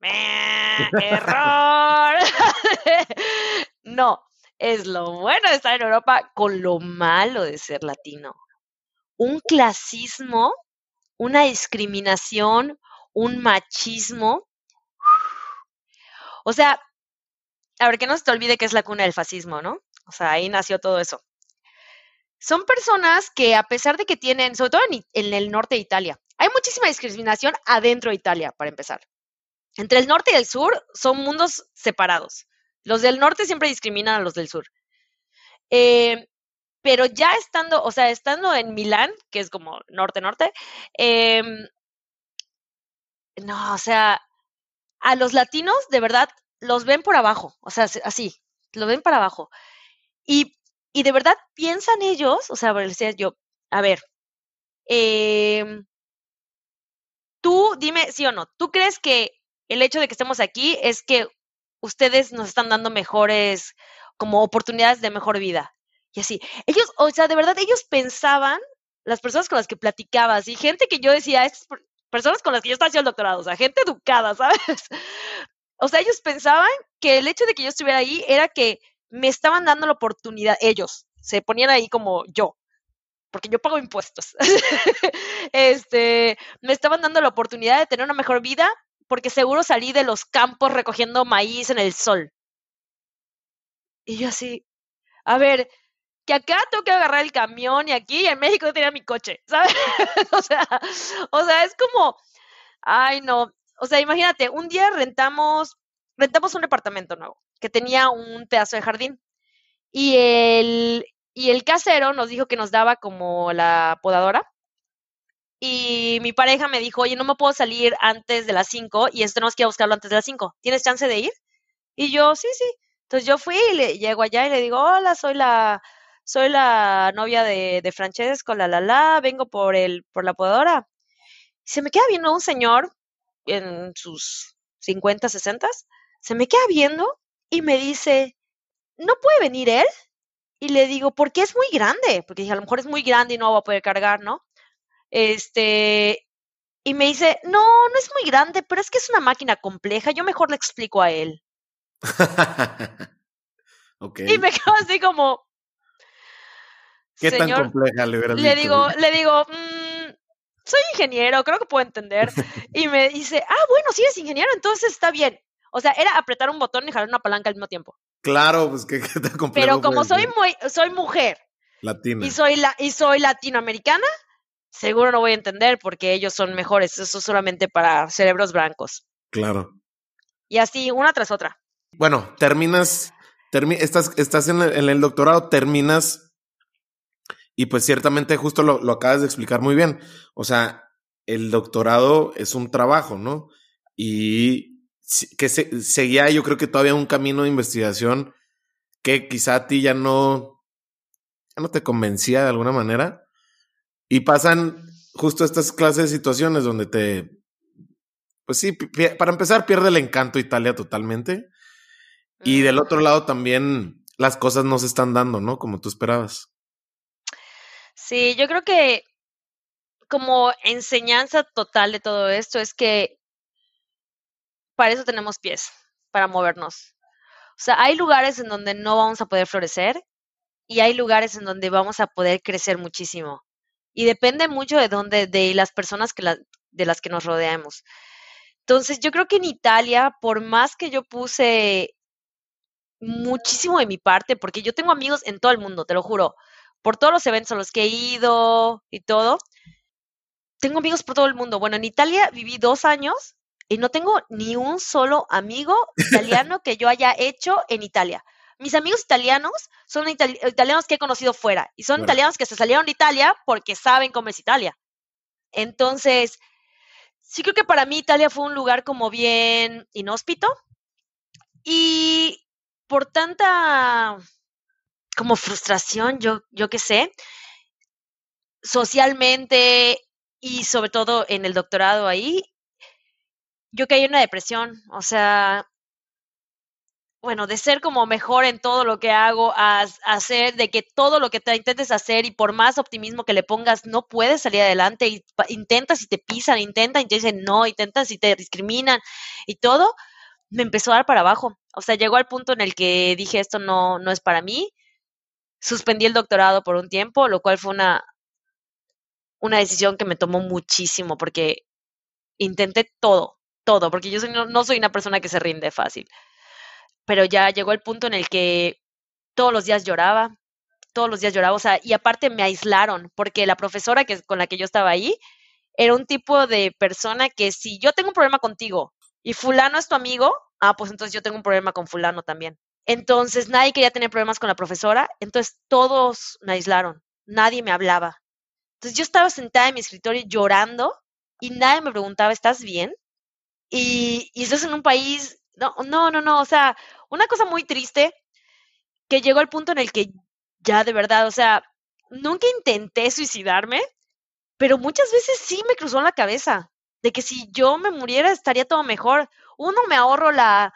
¡Error! no, es lo bueno de estar en Europa con lo malo de ser latino. Un clasismo, una discriminación, un machismo. O sea, a ver, que no se te olvide que es la cuna del fascismo, ¿no? O sea, ahí nació todo eso son personas que a pesar de que tienen, sobre todo en, el norte de Italia, hay muchísima discriminación adentro de Italia, para empezar. Entre el norte y el sur son mundos separados. Los del norte siempre discriminan a los del sur. Eh, pero ya estando, o sea, estando en Milán, que es como norte-norte, em, no, o sea, a los latinos de verdad los ven por abajo, o sea, así, lo ven para abajo. Y y de verdad piensan ellos, o sea, decía yo, a ver, em, tú dime sí o no, ¿tú crees que el hecho de que estemos aquí es que ustedes nos están dando mejores, como oportunidades de mejor vida? Y así, ellos, o sea, de verdad, ellos pensaban, las personas con las que platicabas y gente que yo decía, estas personas con las que yo estaba haciendo el doctorado, o sea, gente educada, ¿sabes? O sea, ellos pensaban que el hecho de que yo estuviera ahí era que me estaban dando la oportunidad, ellos, se ponían ahí como yo, porque yo pago impuestos. este, me estaban dando la oportunidad de tener una mejor vida porque seguro salí de los campos recogiendo maíz en el sol. Y yo así, a ver, que acá tengo que agarrar el camión y aquí en México tenía mi coche, ¿sabes? o sea, o sea, es como, ay no, o sea, imagínate, un día rentamos, rentamos un departamento nuevo que tenía un pedazo de jardín. Y el, y el casero nos dijo que nos daba como la podadora. Y mi pareja me dijo, oye, no me puedo salir antes de las 5 y esto tenemos que ir a buscarlo antes de las 5. ¿Tienes chance de ir? Y yo, sí, sí. Entonces yo fui y le llego allá y le digo, hola, soy la, soy la novia de, de Francesco, la la la, vengo por el, por la podadora. Se me queda viendo un señor en sus 50, 60, se me queda viendo y me dice, ¿no puede venir él? Y le digo, porque es muy grande, porque dije, a lo mejor es muy grande y no va a poder cargar, ¿no? Este, y me dice, no, no es muy grande, pero es que es una máquina compleja, yo mejor le explico a él. okay. Y me quedo así como... ¿Qué tan compleja le Le digo, le digo, mm, soy ingeniero, creo que puedo entender. y me dice, ah, bueno, si eres ingeniero, entonces está bien. O sea, era apretar un botón y jalar una palanca al mismo tiempo. Claro, pues que, te Pero como soy muy, soy mujer. Latina. Y soy la, y soy latinoamericana, seguro no voy a entender porque ellos son mejores. Eso es solamente para cerebros blancos. Claro. Y así, una tras otra. Bueno, terminas, estás, estás en el, doctorado, terminas, y pues ciertamente justo lo, lo acabas de explicar muy bien. O sea, el doctorado es un trabajo, ¿no? Y que seguía yo creo que todavía un camino de investigación que quizá a ti ya no, ya no te convencía de alguna manera. Y pasan justo estas clases de situaciones donde te, pues sí, para empezar pierde el encanto Italia totalmente. Y del otro lado también las cosas no se están dando, ¿no? Como tú esperabas. Sí, yo creo que como enseñanza total de todo esto es que para eso tenemos pies, para movernos. O sea, hay lugares en donde no vamos a poder florecer y hay lugares en donde vamos a poder crecer muchísimo. Y depende mucho de dónde, de las personas que de las que nos rodeamos. Entonces, yo creo que en Italia, por más que yo puse muchísimo de mi parte, porque yo tengo amigos en todo el mundo, te lo juro, por todos los eventos a los que he ido y todo, tengo amigos por todo el mundo. Bueno, en Italia viví dos años y no tengo ni un solo amigo italiano que yo haya hecho en Italia. Mis amigos italianos son italianos que he conocido fuera y son italianos que se salieron de Italia porque saben cómo es Italia. Entonces, sí creo que para mí Italia fue un lugar como bien inhóspito y por tanta como frustración, yo, yo qué sé, socialmente y sobre todo en el doctorado ahí, yo caí en una depresión, o sea, bueno, de ser como mejor en todo lo que hago, a, hacer de que todo lo que te intentes hacer y por más optimismo que le pongas, no puedes salir adelante y intentas y te pisan, intentan y te dicen no, intentas y te discriminan y todo, me empezó a dar para abajo. O sea, llegó al punto en el que dije esto no, no es para mí. Suspendí el doctorado por un tiempo, lo cual fue una, una decisión que me tomó muchísimo porque intenté todo, todo, porque yo no, soy una persona que se rinde fácil. Pero ya llegó el punto en el que todos los días lloraba, todos los días lloraba, o sea, y aparte me aislaron, porque la profesora que, con la que yo estaba ahí era un tipo de persona que si yo tengo un problema contigo y fulano es tu amigo, ah, pues entonces yo tengo un problema con fulano también. Entonces nadie quería tener problemas con la profesora, entonces todos me aislaron, nadie me hablaba, entonces yo estaba sentada en mi escritorio llorando y nadie me preguntaba, ¿estás bien? Y, y estás en un país, no, no, no, no, o sea, una cosa muy triste que llegó al punto en el que ya de verdad, o sea, nunca intenté suicidarme, pero muchas veces sí me cruzó en la cabeza de que si yo me muriera estaría todo mejor. Uno me ahorro la,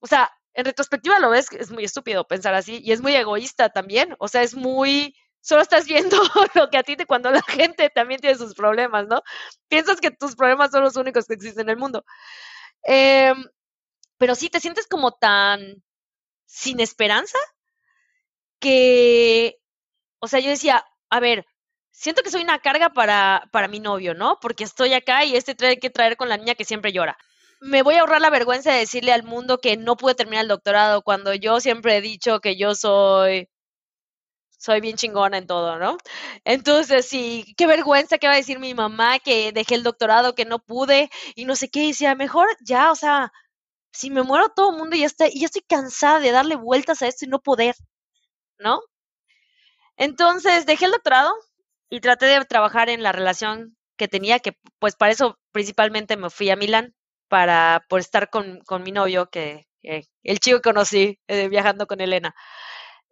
o sea, en retrospectiva lo ves, es muy estúpido pensar así y es muy egoísta también, o sea, es muy solo estás viendo lo que a ti te cuando la gente también tiene sus problemas, ¿no? Piensas que tus problemas son los únicos que existen en el mundo. Em, pero sí, te sientes como tan sin esperanza que, o sea, yo decía, a ver, siento que soy una carga para, para mi novio, ¿no? Porque estoy acá y este trae que traer con la niña que siempre llora. Me voy a ahorrar la vergüenza de decirle al mundo que no pude terminar el doctorado cuando yo siempre he dicho que yo soy soy bien chingona en todo, ¿no? Entonces, sí, qué vergüenza que va a decir mi mamá que dejé el doctorado, que no pude y no sé qué. Y decía, mejor ya, o sea, si me muero todo el mundo ya está, y ya estoy cansada de darle vueltas a esto y no poder, ¿no? Entonces, dejé el doctorado y traté de trabajar en la relación que tenía, que pues para eso principalmente me fui a Milán, para por estar con, con mi novio, que, el chico que conocí eh, viajando con Elena.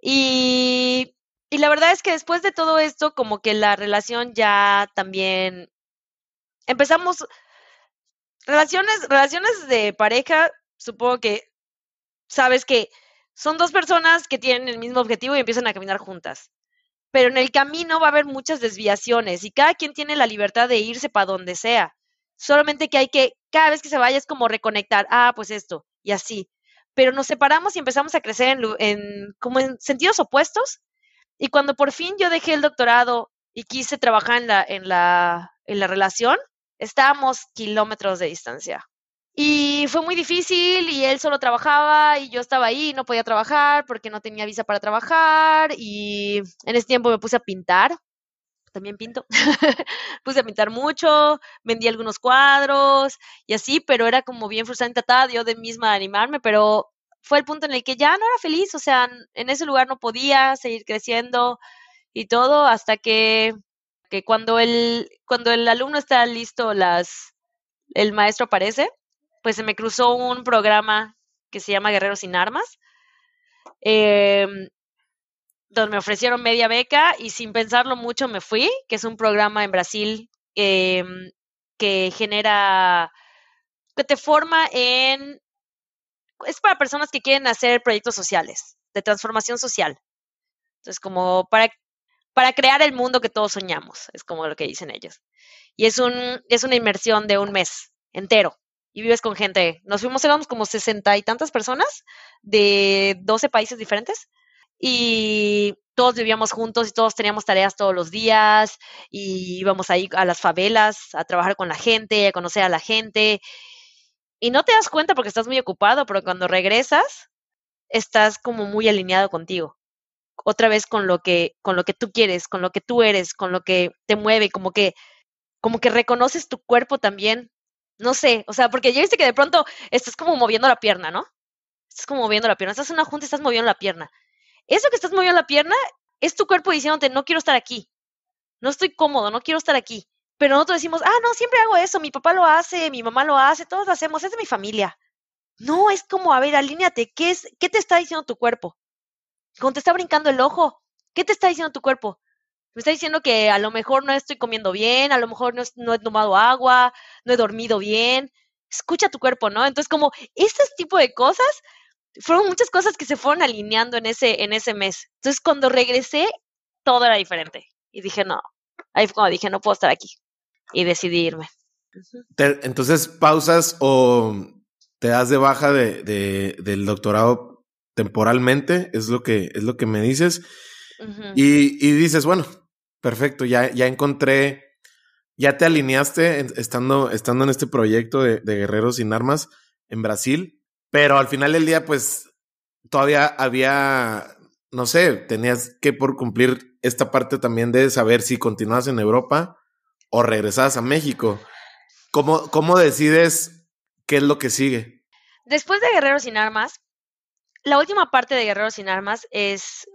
Y y la verdad es que después de todo esto, como que la relación ya también empezamos relaciones, relaciones de pareja, supongo que sabes que son dos personas que tienen el mismo objetivo y empiezan a caminar juntas. Pero en el camino va a haber muchas desviaciones y cada quien tiene la libertad de irse para donde sea. Solamente que hay que, cada vez que se vaya es como reconectar, ah, pues esto, y así. Pero nos separamos y empezamos a crecer en, en como en sentidos opuestos y cuando por fin yo dejé el doctorado y quise trabajar en la, en la, en la relación, estábamos kilómetros de distancia. Y fue muy difícil y él solo trabajaba y yo estaba ahí y no podía trabajar porque no tenía visa para trabajar y en ese tiempo me puse a pintar, también pinto, puse a pintar mucho, vendí algunos cuadros y así, pero era como bien frustrante, trataba yo de misma animarme, pero fue el punto en el que ya no era feliz, o sea, en ese lugar no podía seguir creciendo y todo hasta que, que cuando el cuando el alumno está listo, las el maestro aparece, pues se me cruzó un programa que se llama Guerreros sin Armas, em, donde me ofrecieron media beca y sin pensarlo mucho me fui, que es un programa en Brasil em, que genera, que te forma en es para personas que quieren hacer proyectos sociales, de transformación social. Entonces, como para, para crear el mundo que todos soñamos, es como lo que dicen ellos. Y es, un, es una inmersión de un mes entero. Y vives con gente. Nos fuimos, éramos como sesenta y tantas personas de 12 países diferentes. Y todos vivíamos juntos y todos teníamos tareas todos los días. Y íbamos ahí a las favelas a trabajar con la gente, a conocer a la gente Y no te das cuenta porque estás muy ocupado, pero cuando regresas, estás como muy alineado contigo. Otra vez con lo que, con lo que tú quieres, con lo que tú eres, con lo que te mueve, como que, como que reconoces tu cuerpo también. No sé, o sea, porque ya viste que de pronto estás como moviendo la pierna, ¿no? Estás como moviendo la pierna. Estás en una junta y estás moviendo la pierna. Eso que estás moviendo la pierna es tu cuerpo diciéndote, no quiero estar aquí. No estoy cómodo, no quiero estar aquí. Pero nosotros decimos, ah, no, siempre hago eso, mi papá lo hace, mi mamá lo hace, todos lo hacemos, es de mi familia. No, es como, a ver, alíñate, ¿qué, es, ¿qué te está diciendo tu cuerpo? Cuando te está brincando el ojo, ¿qué te está diciendo tu cuerpo? Me está diciendo que a lo mejor no estoy comiendo bien, a lo mejor no, no he tomado agua, no he dormido bien. Escucha tu cuerpo, ¿no? Entonces, como este tipo de cosas, fueron muchas cosas que se fueron alineando en ese, en ese mes. Entonces, cuando regresé, todo era diferente. Y dije, no, ahí fue cuando dije, no puedo estar aquí y decidí irme. Entonces, pausas o te das de baja de, de, del doctorado temporalmente, es lo que, es lo que me dices. y, y, dices, bueno, perfecto, ya, ya encontré, ya te alineaste estando, estando en este proyecto de, de Guerreros sin Armas en Brasil, pero al final del día, pues todavía había, no sé, tenías que por cumplir esta parte también de saber si continúas en Europa o regresas a México. ¿Cómo, ¿Cómo decides qué es lo que sigue? Después de Guerreros sin Armas, la última parte de Guerreros sin Armas es,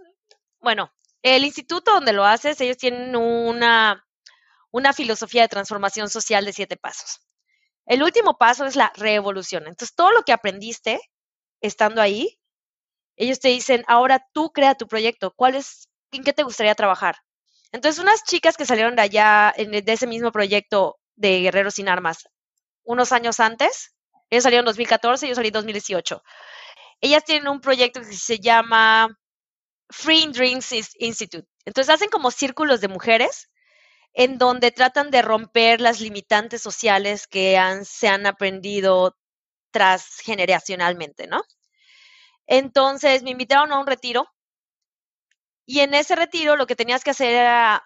bueno, el instituto donde lo haces, ellos tienen una, una filosofía de transformación social de siete pasos. El último paso es la revolución. Entonces, todo lo que aprendiste estando ahí, ellos te dicen, ahora tú crea tu proyecto. ¿Cuál es, ¿En qué te gustaría trabajar? Entonces, unas chicas que salieron de allá, de ese mismo proyecto de Guerreros sin Armas, unos años antes, ellos salieron en 2014, yo salí en 2018. Ellas tienen un proyecto que se llama Free Dreams Institute. Entonces, hacen como círculos de mujeres en donde tratan de romper las limitantes sociales que han, se han aprendido transgeneracionalmente, ¿no? Entonces me invitaron a un retiro y en ese retiro lo que tenías que hacer era,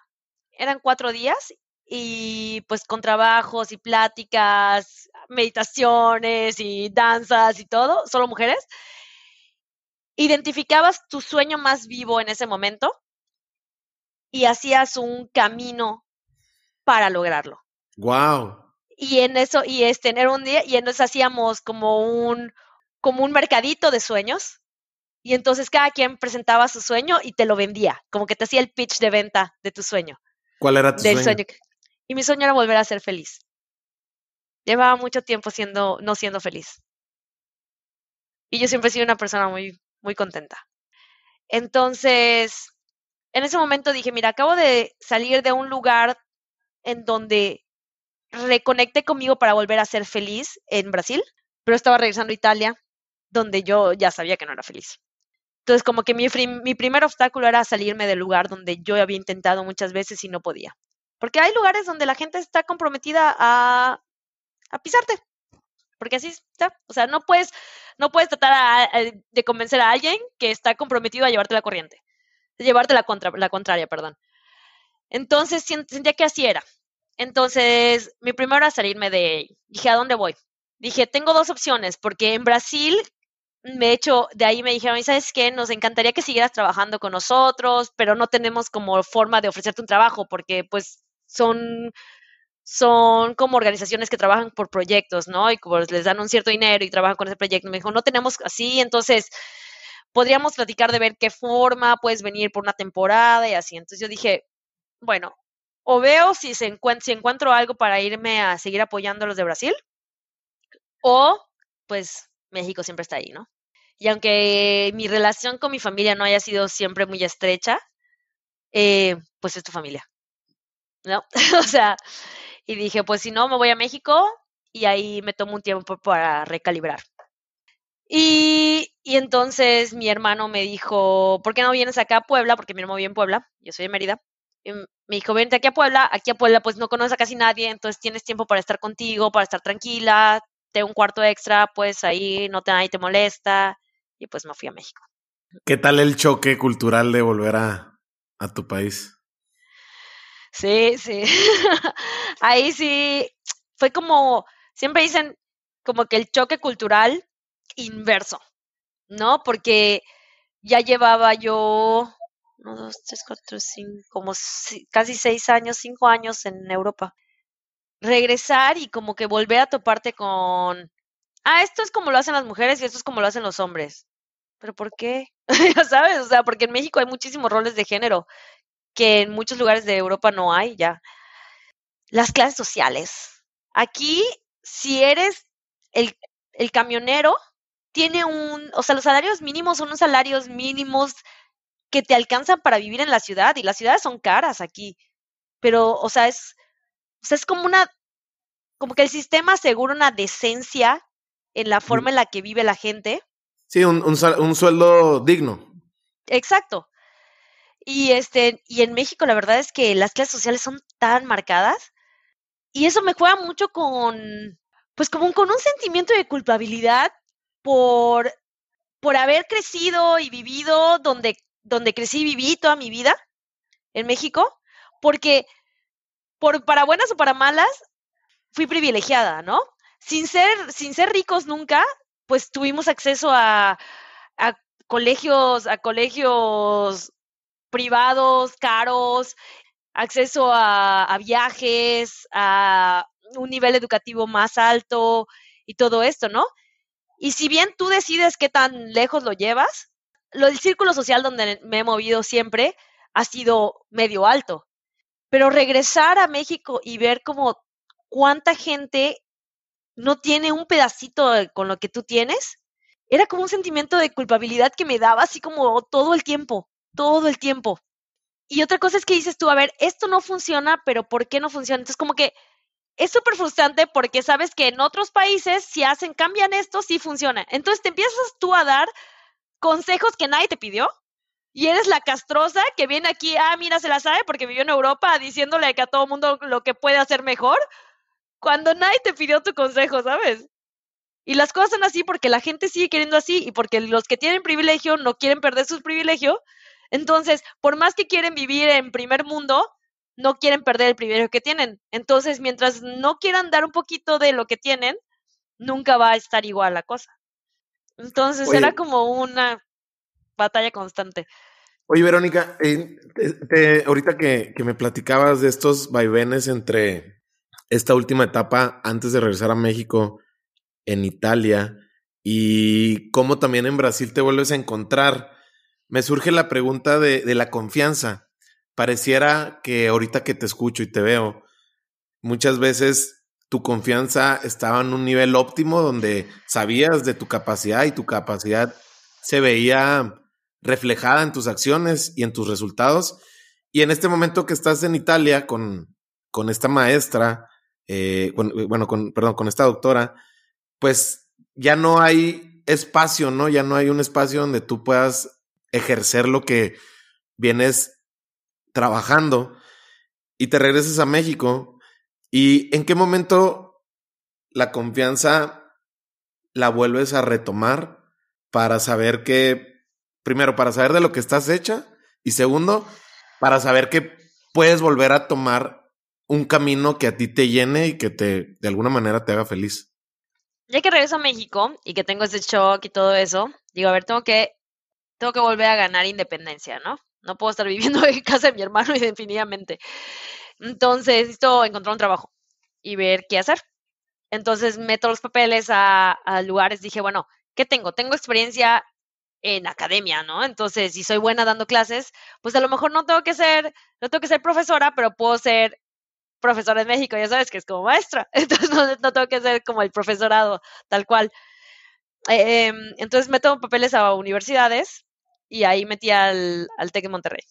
eran cuatro días y pues con trabajos y pláticas, meditaciones y danzas y todo, solo mujeres. Identificabas tu sueño más vivo en ese momento y hacías un camino para lograrlo. Wow. Y en eso, y es tener un día, y entonces hacíamos como un, como un mercadito de sueños y entonces cada quien presentaba su sueño y te lo vendía, como que te hacía el pitch de venta de tu sueño. ¿Cuál era tu sueño? Y mi sueño era volver a ser feliz. Llevaba mucho tiempo siendo, no siendo feliz. Y yo siempre he sido una persona muy, muy contenta. Entonces, en ese momento dije, mira, acabo de salir de un lugar en donde reconecté conmigo para volver a ser feliz en Brasil, pero estaba regresando a Italia, donde yo ya sabía que no era feliz. Entonces, como que mi, mi primer obstáculo era salirme del lugar donde yo había intentado muchas veces y no podía. Porque hay lugares donde la gente está comprometida a, a pisarte. Porque así está. O sea, no puedes, no puedes tratar de convencer a alguien que está comprometido a llevarte la corriente. De llevarte la, contra, la contraria, perdón. Entonces, sentía que así era. Entonces, mi primero era salirme de... Dije, ¿a dónde voy? Dije, tengo dos opciones, porque en Brasil me hecho, de ahí me dijeron, ¿sabes qué? Nos encantaría que siguieras trabajando con nosotros, pero no tenemos como forma de ofrecerte un trabajo porque pues son, son como organizaciones que trabajan por proyectos, ¿no? Y como les dan un cierto dinero y trabajan con ese proyecto. Me dijo, no tenemos así, entonces podríamos platicar de ver qué forma puedes venir por una temporada y así. Entonces yo dije, bueno, o veo si, se si encuentro algo para irme a seguir apoyando a los de Brasil, o pues México siempre está ahí, ¿no? Y aunque mi relación con mi familia no haya sido siempre muy estrecha, eh, pues es tu familia, ¿no? o sea, y dije, pues si no, me voy a México y ahí me tomo un tiempo para recalibrar. Y, y, entonces mi hermano me dijo, ¿por qué no vienes acá a Puebla? Porque mi hermano vive en Puebla, yo soy de Mérida. Y me dijo, vente aquí a Puebla, aquí a Puebla pues no conoces a casi nadie, entonces tienes tiempo para estar contigo, para estar tranquila, te un cuarto extra, pues ahí no te, nadie te molesta. Y pues me fui a México. ¿Qué tal el choque cultural de volver a, a tu país? Sí, sí. ahí sí, fue como, siempre dicen, como que el choque cultural inverso, ¿no? Porque ya llevaba yo, uno, dos, tres, cuatro, cinco, como casi seis años, cinco años en Europa. Regresar y como que volver a toparte con, ah, esto es como lo hacen las mujeres y esto es como lo hacen los hombres. ¿Pero por qué? ya sabes, o sea, porque en México hay muchísimos roles de género que en muchos lugares de Europa no hay ya. Las clases sociales. Aquí, si eres el, el camionero, tiene un, o sea, los salarios mínimos son unos salarios mínimos que te alcanzan para vivir en la ciudad y las ciudades son caras aquí. Pero, o sea, es, o sea, es como una, como que el sistema asegura una decencia en la forma en la que vive la gente. Sí, un, un, un sueldo digno. Exacto. Y este, y en México la verdad es que las clases sociales son tan marcadas y eso me juega mucho con, pues como con un sentimiento de culpabilidad por, por haber crecido y vivido donde, donde crecí y viví toda mi vida en México, porque por, para buenas o para malas, fui privilegiada, ¿no? Sin ser, sin ser ricos nunca, pues tuvimos acceso a, a colegios, a colegios privados, caros, acceso a, viajes, a un nivel educativo más alto y todo esto, ¿no? Y si bien tú decides qué tan lejos lo llevas, el círculo social donde me he movido siempre ha sido medio alto. Pero regresar a México y ver como cuánta gente no tiene un pedacito con lo que tú tienes, era como un sentimiento de culpabilidad que me daba así como todo el tiempo, todo el tiempo. Y otra cosa es que dices tú, a ver, esto no funciona, pero ¿por qué no funciona? Entonces como que es súper frustrante porque sabes que en otros países, si hacen, cambian esto, sí funciona. Entonces te empiezas tú a dar consejos que nadie te pidió y eres la castrosa que viene aquí, ah, mira, se la sabe porque vivió en Europa diciéndole que a todo mundo lo que puede hacer mejor, cuando nadie te pidió tu consejo, ¿sabes? Y las cosas son así porque la gente sigue queriendo así y porque los que tienen privilegio no quieren perder su privilegio. Entonces, por más que quieren vivir en primer mundo, no quieren perder el privilegio que tienen. Entonces, mientras no quieran dar un poquito de lo que tienen, nunca va a estar igual la cosa. Entonces, era como una batalla constante. Oye, Verónica, eh, ahorita que, que me platicabas de estos vaivenes entre esta última etapa antes de regresar a México en Italia y cómo también en Brasil te vuelves a encontrar, me surge la pregunta de, la confianza pareciera que ahorita que te escucho y te veo, muchas veces tu confianza estaba en un nivel óptimo donde sabías de tu capacidad y tu capacidad se veía reflejada en tus acciones y en tus resultados. Y en este momento que estás en Italia con, esta maestra, eh, bueno, perdón, con esta doctora, pues ya no hay espacio, ¿no? Ya no hay un espacio donde tú puedas ejercer lo que vienes trabajando y te regresas a México. ¿Y en qué momento la confianza la vuelves a retomar para saber que, primero, para saber de lo que estás hecha y segundo, para saber que puedes volver a tomar un camino que a ti te llene y que te, de alguna manera te haga feliz? Ya que regreso a México y que tengo ese shock y todo eso, digo, a ver, tengo que, tengo que volver a ganar independencia, ¿no? No puedo estar viviendo en casa de mi hermano indefinidamente. Entonces, necesito encontrar un trabajo y ver qué hacer. Entonces, meto los papeles a, a lugares. Dije, bueno, ¿qué tengo? Tengo experiencia en academia, ¿no? Entonces, si soy buena dando clases, pues a lo mejor no tengo que ser, no tengo que ser profesora, pero puedo ser profesora en México, ya sabes que es como maestra, entonces no, no tengo que ser como el profesorado tal cual. Eh, entonces meto papeles a universidades y ahí metí al, al TEC de Monterrey.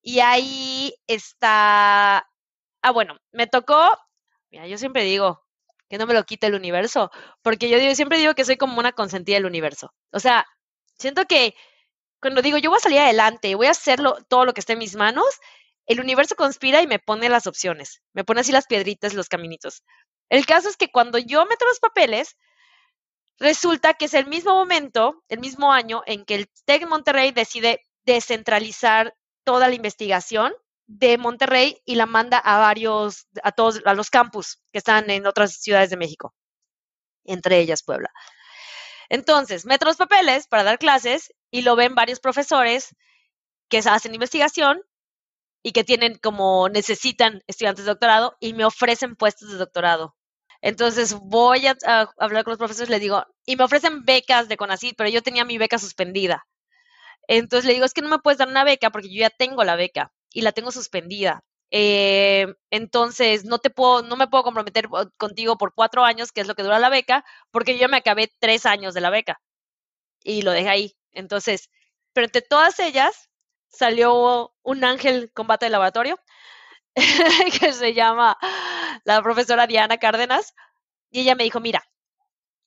Y ahí está, ah, bueno, me tocó, mira, yo siempre digo que no me lo quite el universo, porque yo siempre digo que soy como una consentida del universo. O sea, siento que cuando digo yo voy a salir adelante, voy a hacerlo todo lo que esté en mis manos, el universo conspira y me pone las opciones, me pone así las piedritas, los caminitos. El caso es que cuando yo meto los papeles, Resulta que es el mismo momento, el mismo año, en que el TEC Monterrey decide descentralizar toda la investigación de Monterrey y la manda a varios, a todos, a los campus que están en otras ciudades de México. entre ellas Puebla. Entonces, meto los papeles para dar clases y lo ven varios profesores que hacen investigación y que tienen como necesitan estudiantes de doctorado y me ofrecen puestos de doctorado. Entonces voy a, hablar con los profesores, le digo, y me ofrecen becas de CONACYT, pero yo tenía mi beca suspendida. Entonces le digo, es que no me puedes dar una beca porque yo ya tengo la beca y la tengo suspendida. Eh, entonces no te puedo, no me puedo comprometer contigo por cuatro años, que es lo que dura la beca, porque yo me acabé tres años de la beca y lo dejé ahí. Entonces, pero entre todas ellas salió un ángel combate de laboratorio que se llama la profesora Diana Cárdenas y ella me dijo, mira,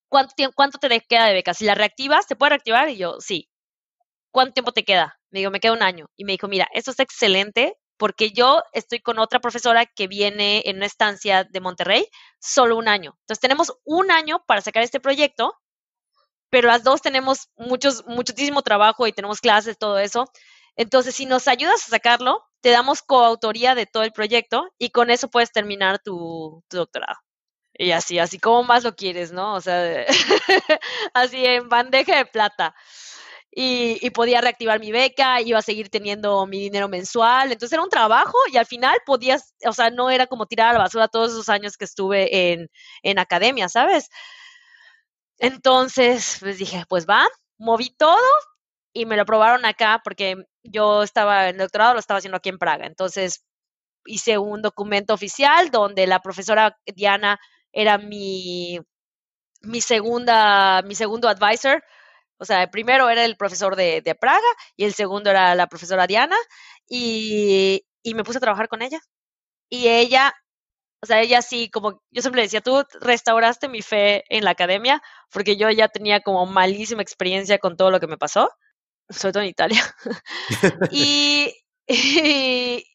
¿cuánto, cuánto te queda de beca? Si la reactivas, ¿te puede reactivar? Y yo, sí. ¿Cuánto tiempo te queda? Me dijo, me queda un año. Y me dijo, mira, esto es excelente porque yo estoy con otra profesora que viene en una estancia de Monterrey, solo un año. Entonces tenemos un año para sacar este proyecto, pero las dos tenemos muchos, muchísimo trabajo y tenemos clases, todo eso. Entonces, si nos ayudas a sacarlo, te damos coautoría de todo el proyecto y con eso puedes terminar tu, doctorado. Y así, así como más lo quieres, ¿no? O sea, así en bandeja de plata y, podía reactivar mi beca, iba a seguir teniendo mi dinero mensual, entonces era un trabajo y al final podías, o sea, no era como tirar a la basura todos esos años que estuve en, en academia, ¿sabes? Entonces, pues dije, pues va, moví todo y me lo aprobaron acá porque yo estaba en el doctorado, lo estaba haciendo aquí en Praga, entonces hice un documento oficial donde la profesora Diana era mi, mi segunda, mi segundo advisor. O sea, el primero era el profesor de, Praga y el segundo era la profesora Diana y, y me puse a trabajar con ella. Y ella, o sea, ella sí, como yo siempre decía, tú restauraste mi fe en la academia porque yo ya tenía como malísima experiencia con todo lo que me pasó, sobre todo en Italia. y, y,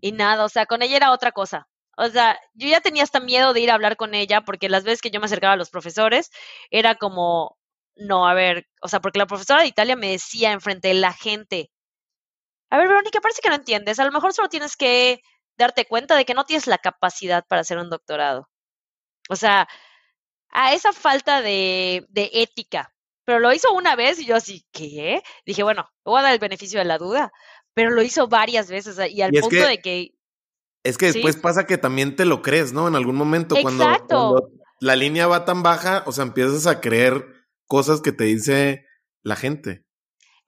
y nada, o sea, con ella era otra cosa. O sea, yo ya tenía hasta miedo de ir a hablar con ella porque las veces que yo me acercaba a los profesores era como, no, a ver, o sea, porque la profesora de Italia me decía enfrente de la gente, a ver, Verónica, parece que no entiendes, a lo mejor solo tienes que darte cuenta de que no tienes la capacidad para hacer un doctorado. O sea, a esa falta de, de ética. Pero lo hizo una vez y yo así, ¿qué? Dije, bueno, voy a dar el beneficio de la duda. Pero lo hizo varias veces y al punto de que... Es que después pasa que también te lo crees, ¿no? En algún momento cuando, cuando, la línea va tan baja, o sea, empiezas a creer cosas que te dice la gente.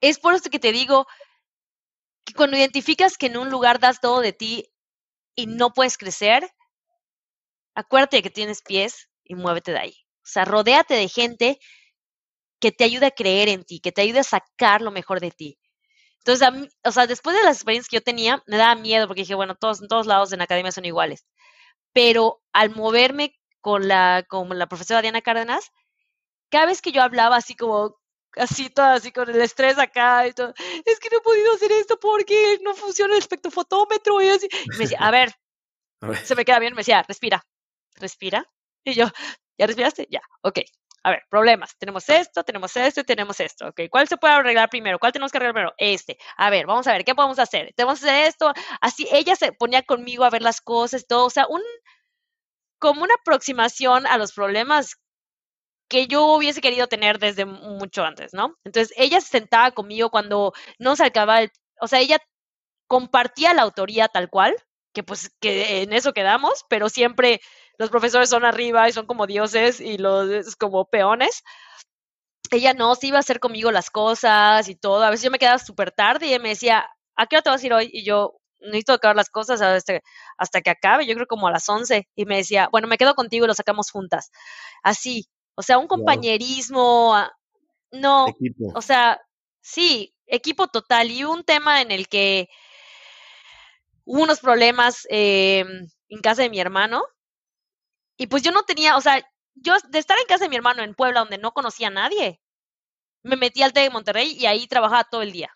Es por eso que te digo que cuando identificas que en un lugar das todo de ti y no puedes crecer, acuérdate de que tienes pies y muévete de ahí. O sea, rodéate de gente que te ayude a creer en ti, que te ayude a sacar lo mejor de ti. Entonces, o sea, después de las experiencias que yo tenía, me daba miedo porque dije, bueno, todos, todos lados en la academia son iguales. Pero al moverme con la, con la profesora Diana Cárdenas, cada vez que yo hablaba así como así toda así con el estrés acá y todo, es que no he podido hacer esto porque no funciona el espectrofotómetro y así. me decía, a ver, se me queda bien, me decía, respira, respira. Y yo, ¿ya respiraste? Ya, ok. A ver, problemas. Tenemos esto, tenemos esto y tenemos esto. ¿cuál se puede arreglar primero? ¿Cuál tenemos que arreglar primero? Este. A ver, vamos a ver, ¿qué podemos hacer? Tenemos hacer esto. Así, ella se ponía conmigo a ver las cosas, todo. O sea, un, como una aproximación a los problemas que yo hubiese querido tener desde mucho antes, ¿no? Entonces, ella se sentaba conmigo cuando no se acababa el, o sea, ella compartía la autoría tal cual, que pues que en eso quedamos, pero siempre los profesores son arriba y son como dioses y los como peones. Ella no, se iba a hacer conmigo las cosas y todo. A veces yo me quedaba súper tarde y ella me decía, ¿a qué hora te vas a ir hoy? Y yo, necesito acabar las cosas hasta, hasta que acabe, yo creo como a las 11. Y me decía, bueno, me quedo contigo y lo sacamos juntas. Así. O sea, un compañerismo, ah, no, o sea, sí, equipo total y un tema en el que hubo unos problemas em, en casa de mi hermano y pues yo no tenía, o sea, yo de estar en casa de mi hermano en Puebla donde no conocía a nadie, me metí al TEC de Monterrey y ahí trabajaba todo el día.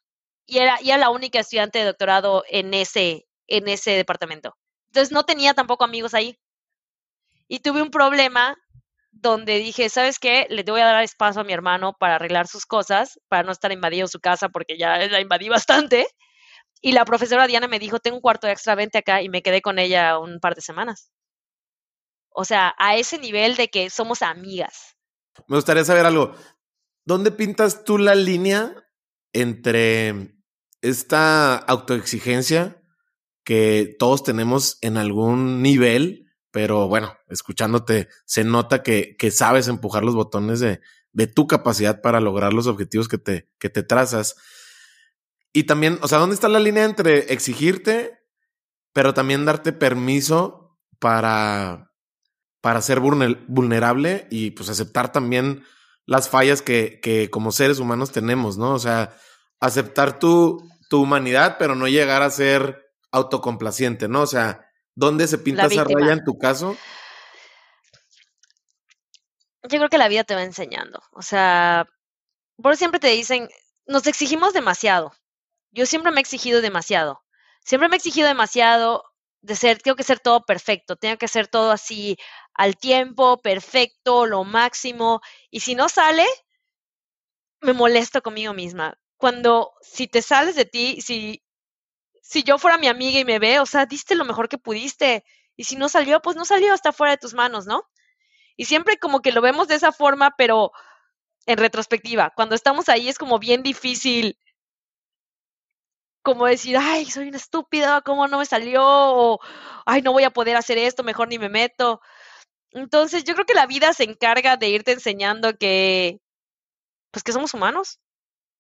Y era, y la única estudiante de doctorado en ese, en ese departamento. Entonces no tenía tampoco amigos ahí. Y tuve un problema donde dije, ¿sabes qué? Le voy a dar espacio a mi hermano para arreglar sus cosas, para no estar invadido su casa porque ya la invadí bastante. Y la profesora Diana me dijo, tengo un cuarto extra, vente acá y me quedé con ella un par de semanas. O sea, a ese nivel de que somos amigas. Me gustaría saber algo. ¿Dónde pintas tú la línea entre esta autoexigencia que todos tenemos en algún nivel, pero bueno, escuchándote, se nota que, que sabes empujar los botones de, de, tu capacidad para lograr los objetivos que te, que te trazas. Y también, o sea, ¿dónde está la línea entre exigirte, pero también darte permiso para, para ser vulnerable y pues aceptar también las fallas que, que como seres humanos tenemos, ¿no? O sea, aceptar tu, tu humanidad, pero no llegar a ser autocomplaciente, ¿no? O sea, ¿dónde se pinta esa raya en tu caso? Yo creo que la vida te va enseñando. O sea, por siempre te dicen, nos exigimos demasiado. Yo siempre me he exigido demasiado. Siempre me he exigido demasiado de ser, tengo que ser todo perfecto, tengo que ser todo así al tiempo, perfecto, lo máximo. Y si no sale, me molesto conmigo misma. Cuando, si te sales de ti, si si yo fuera mi amiga y me ve, o sea, diste lo mejor que pudiste. Y si no salió, pues no salió, hasta fuera de tus manos, ¿no? Y siempre como que lo vemos de esa forma, pero en retrospectiva, cuando estamos ahí es como bien difícil como decir, ay, soy una estúpida, ¿cómo no me salió? O, ay, no voy a poder hacer esto, mejor ni me meto. Entonces, yo creo que la vida se encarga de irte enseñando que, pues que somos humanos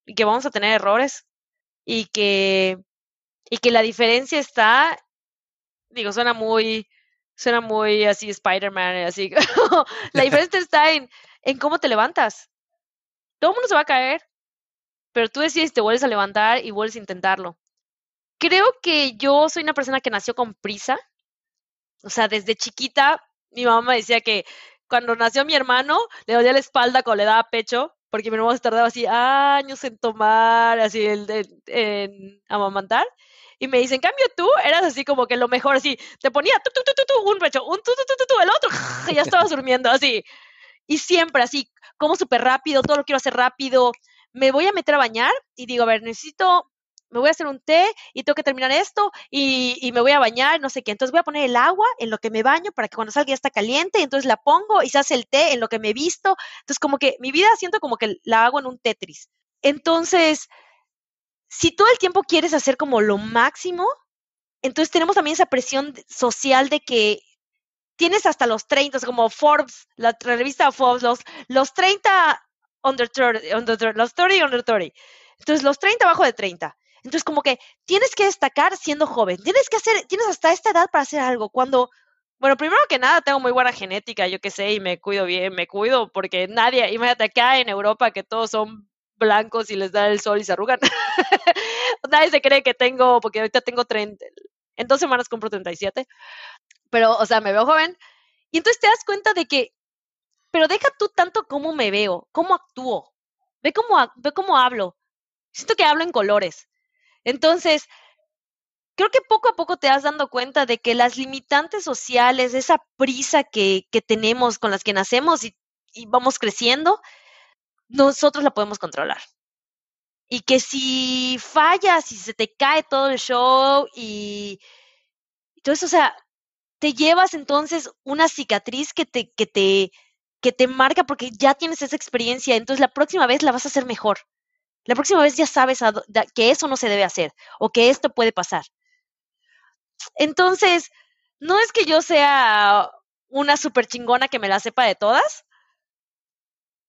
y que vamos a tener errores y que y que la diferencia está, digo, suena muy, suena muy así Spider-Man, así. la diferencia está en, en cómo te levantas. Todo el mundo se va a caer, pero tú decides te vuelves a levantar y vuelves a intentarlo. Creo que yo soy una persona que nació con prisa. O sea, desde chiquita, mi mamá decía que cuando nació mi hermano, le dolía la espalda cuando le daba pecho, porque mi hermano se tardaba así años en tomar, así en, en amamantar. Y me dicen, cambio tú, eras así como que lo mejor, así, te ponía tu, tu, tu, tu, un pecho, un tu, tu, tu, tu, el otro, y ya estabas durmiendo, así. Y siempre así, como súper rápido, todo lo quiero hacer rápido. Me voy a meter a bañar y digo, a ver, necesito, me voy a hacer un té y tengo que terminar esto y, y me voy a bañar, no sé qué. Entonces voy a poner el agua en lo que me baño para que cuando salga ya está caliente, y entonces la pongo y se hace el té en lo que me visto. Entonces como que mi vida siento como que la hago en un Tetris. Entonces, si todo el tiempo quieres hacer como lo máximo, entonces tenemos también esa presión social de que tienes hasta los 30, como Forbes, la, revista Forbes, los, los 30 under 30, under los 30 under 30. Entonces, los 30 abajo de 30. Entonces, como que tienes que destacar siendo joven. Tienes que hacer, tienes hasta esta edad para hacer algo. Cuando, bueno, primero que nada, tengo muy buena genética, yo qué sé, y me cuido bien, me cuido, porque nadie, imagínate acá en Europa que todos son blancos y les da el sol y se arrugan. Nadie se cree que tengo, porque ahorita tengo 30, en dos semanas compro 37, pero, o sea, me veo joven. Y entonces te das cuenta de que, pero deja tú tanto cómo me veo, cómo actúo, ve cómo, ve cómo hablo. Siento que hablo en colores. Entonces, creo que poco a poco te vas dando cuenta de que las limitantes sociales, esa prisa que, que tenemos con las que nacemos y, y vamos creciendo, nosotros la podemos controlar. Y que si fallas, si se te cae todo el show y, entonces, o sea, te llevas entonces una cicatriz que te, que te, que te marca porque ya tienes esa experiencia, entonces la próxima vez la vas a hacer mejor. La próxima vez ya sabes que eso no se debe hacer o que esto puede pasar. Entonces, no es que yo sea una super chingona que me la sepa de todas,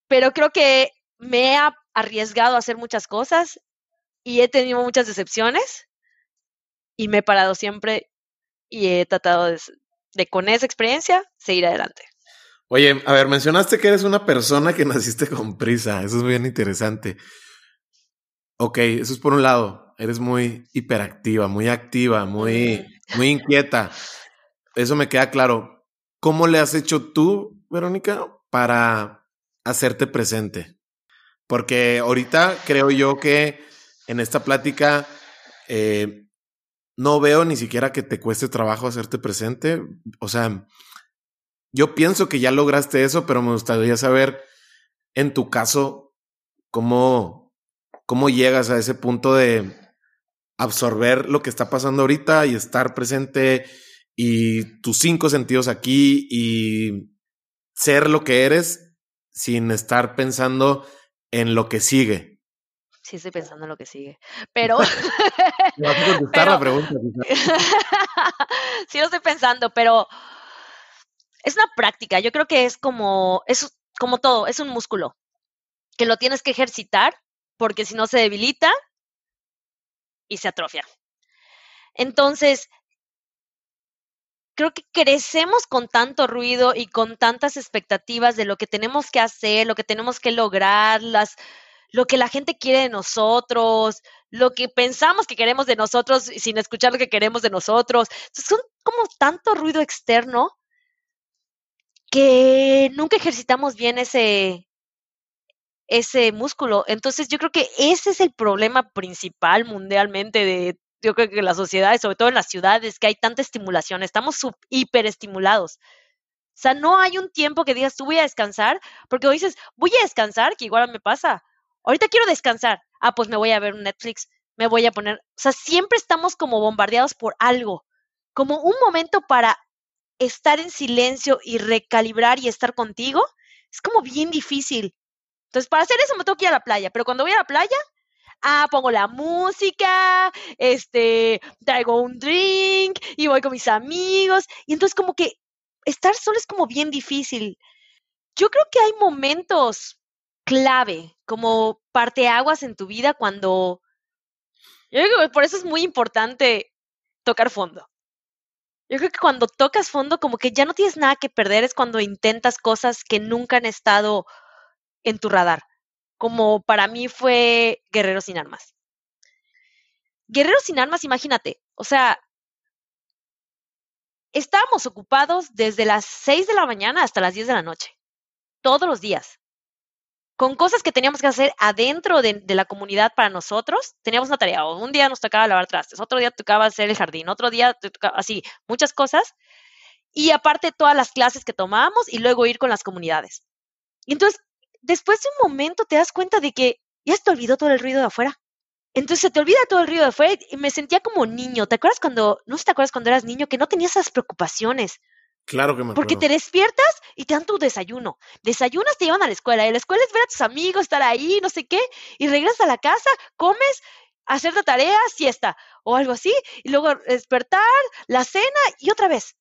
pero creo que me he arriesgado a hacer muchas cosas y he tenido muchas decepciones y me he parado siempre y he tratado de, con esa experiencia seguir adelante. Oye, a ver, mencionaste que eres una persona que naciste con prisa, eso es bien interesante. Ok, eso es por un lado, eres muy hiperactiva, muy activa, muy, muy inquieta. Eso me queda claro. ¿Cómo le has hecho tú, Verónica, para hacerte presente? Porque ahorita creo yo que en esta plática eh, no veo ni siquiera que te cueste trabajo hacerte presente. O sea, yo pienso que ya lograste eso, pero me gustaría saber en tu caso cómo, cómo llegas a ese punto de absorber lo que está pasando ahorita y estar presente y tus cinco sentidos aquí y ser lo que eres sin estar pensando en lo que sigue. Sí, estoy pensando en lo que sigue. Pero. Me vas a contestar la pregunta. sí, lo estoy pensando, pero es una práctica. Yo creo que es como, es como todo, es un músculo que lo tienes que ejercitar porque si no se debilita y se atrofia. Entonces, creo que crecemos con tanto ruido y con tantas expectativas de lo que tenemos que hacer, lo que tenemos que lograr, las, lo que la gente quiere de nosotros, lo que pensamos que queremos de nosotros sin escuchar lo que queremos de nosotros. son como tanto ruido externo que nunca ejercitamos bien ese, ese músculo. Entonces yo creo que ese es el problema principal mundialmente de, yo creo que la sociedad, sobre todo en las ciudades, que hay tanta estimulación, estamos hiperestimulados. O sea, no hay un tiempo que digas, tú voy a descansar, porque dices, voy a descansar, que igual me pasa. Ahorita quiero descansar. Ah, pues me voy a ver un Netflix, me voy a poner. O sea, siempre estamos como bombardeados por algo, como un momento para estar en silencio y recalibrar y estar contigo. Es como bien difícil. Entonces, para hacer eso me tengo que ir a la playa, pero cuando voy a la playa, ah, pongo la música, este, traigo un drink y voy con mis amigos. Y entonces como que estar solo es como bien difícil. Yo creo que hay momentos clave, como parteaguas en tu vida cuando... Yo creo que por eso es muy importante tocar fondo. Yo creo que cuando tocas fondo, como que ya no tienes nada que perder, es cuando intentas cosas que nunca han estado en tu radar, como para mí fue Guerreros sin Armas. Guerreros sin Armas, imagínate, o sea, estábamos ocupados desde las 6 de la mañana hasta las 10 de la noche, todos los días, con cosas que teníamos que hacer adentro de, la comunidad para nosotros. Teníamos una tarea, un día nos tocaba lavar trastes, otro día tocaba hacer el jardín, otro día así, muchas cosas. Y aparte todas las clases que tomábamos y luego ir con las comunidades. Entonces después de un momento te das cuenta de que ya se te olvidó todo el ruido de afuera. Entonces se te olvida todo el ruido de afuera y me sentía como niño. ¿Te acuerdas cuando, no sé te acuerdas cuando eras niño, que no tenías esas preocupaciones? Claro que me Porque te despiertas y te dan tu desayuno. Desayunas, te llevan a la escuela. Y la escuela es ver a tus amigos, estar ahí, no sé qué. Y regresas a la casa, comes, hacer la tarea, siesta o algo así. Y luego despertar, la cena y otra vez.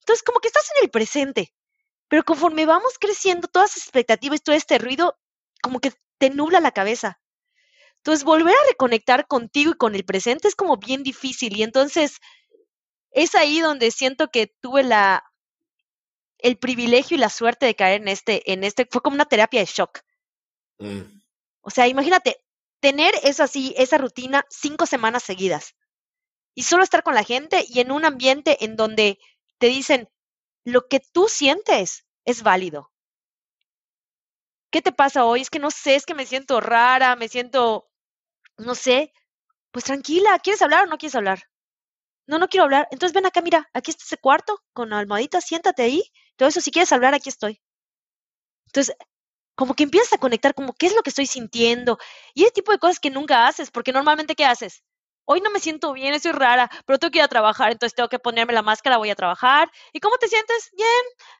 Entonces, como que estás en el presente. Pero conforme vamos creciendo, todas las expectativas, todo este ruido, como que te nubla la cabeza. Entonces, volver a reconectar contigo y con el presente es como bien difícil. Y entonces, es ahí donde siento que tuve la el privilegio y la suerte de caer en este, en este, fue como una terapia de shock. Mm. O sea, imagínate, tener esa así, esa rutina cinco semanas seguidas. Y solo estar con la gente y en un ambiente en donde te dicen, lo que tú sientes es válido. ¿Qué te pasa hoy? Es que no sé, es que me siento rara, me siento, no sé. Pues tranquila, ¿quieres hablar o no quieres hablar? No, no quiero hablar. Entonces ven acá, mira, aquí está ese cuarto con almohadita, siéntate ahí. Todo eso, si quieres hablar, aquí estoy. Entonces, como que empiezas a conectar, como qué es lo que estoy sintiendo. Y ese tipo de cosas que nunca haces, porque normalmente, ¿qué haces? Hoy no me siento bien, estoy rara, pero tengo que ir a trabajar, entonces tengo que ponerme la máscara, voy a trabajar. ¿Y cómo te sientes? Bien,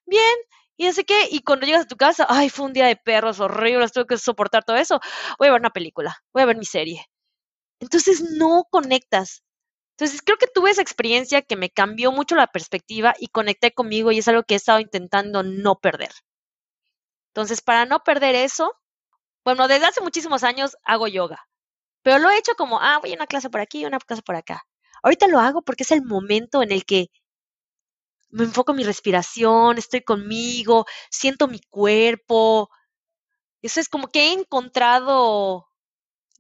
bien. Y así que, y cuando llegas a tu casa, ay, fue un día de perros horrible, tengo que soportar todo eso. Voy a ver una película, voy a ver mi serie. Entonces no conectas. Entonces creo que tuve esa experiencia que me cambió mucho la perspectiva y conecté conmigo y es algo que he estado intentando no perder. Entonces, para no perder eso, bueno, desde hace muchísimos años hago yoga. Pero lo he hecho como, ah, voy a una clase por aquí, y una clase por acá. Ahorita lo hago porque es el momento en el que me enfoco en mi respiración, estoy conmigo, siento mi cuerpo. Eso es como que he encontrado.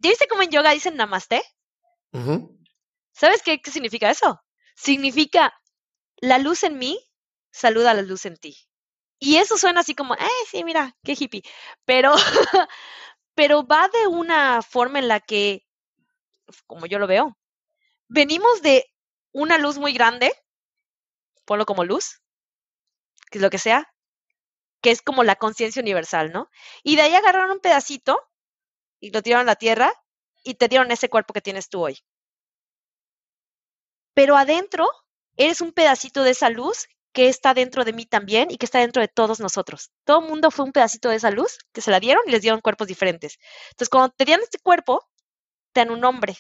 ¿Ya viste cómo en yoga dicen namaste? ¿Sabes qué, qué significa eso? Significa la luz en mí saluda a la luz en ti. Y eso suena así como, eh, sí, mira, qué hippie. Pero, pero va de una forma en la que, como yo lo veo, venimos de una luz muy grande, ponlo como luz, que es lo que sea, que es como la conciencia universal, ¿no? Y de ahí agarraron un pedacito y lo tiraron a la tierra y te dieron ese cuerpo que tienes tú hoy. Pero adentro eres un pedacito de esa luz que está dentro de mí también y que está dentro de todos nosotros. Todo el mundo fue un pedacito de esa luz que se la dieron y les dieron cuerpos diferentes. Entonces, cuando te dieron este cuerpo, te dan un nombre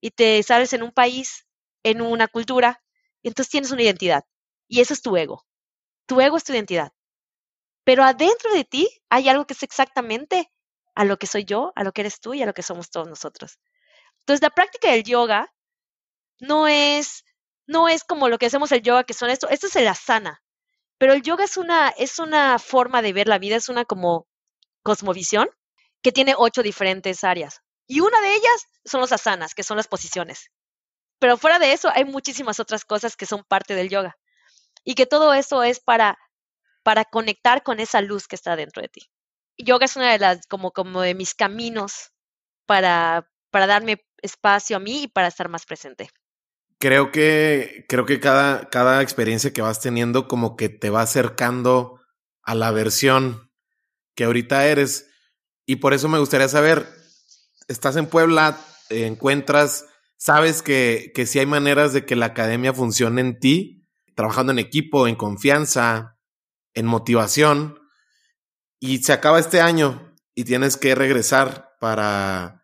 y te sales en un país, en una cultura, y entonces tienes una identidad. Y eso es tu ego. Tu ego es tu identidad. Pero adentro de ti hay algo que es exactamente a lo que soy yo, a lo que eres tú y a lo que somos todos nosotros. Entonces, la práctica del yoga no es, no es como lo que hacemos el yoga, que son esto, esto es el asana. Pero el yoga es una, es una forma de ver la vida, es una como cosmovisión que tiene ocho diferentes áreas. Y una de ellas son los asanas, que son las posiciones. Pero fuera de eso, hay muchísimas otras cosas que son parte del yoga. Y que todo eso es para, para conectar con esa luz que está dentro de ti. Yoga es una de las, como, como de mis caminos para, para darme espacio a mí y para estar más presente. Creo que, creo que cada, cada experiencia que vas teniendo como que te va acercando a la versión que ahorita eres. Y por eso me gustaría saber, estás en Puebla, encuentras, sabes que, que sí hay maneras de que la academia funcione en ti, trabajando en equipo, en confianza, en motivación, y se acaba este año y tienes que regresar para,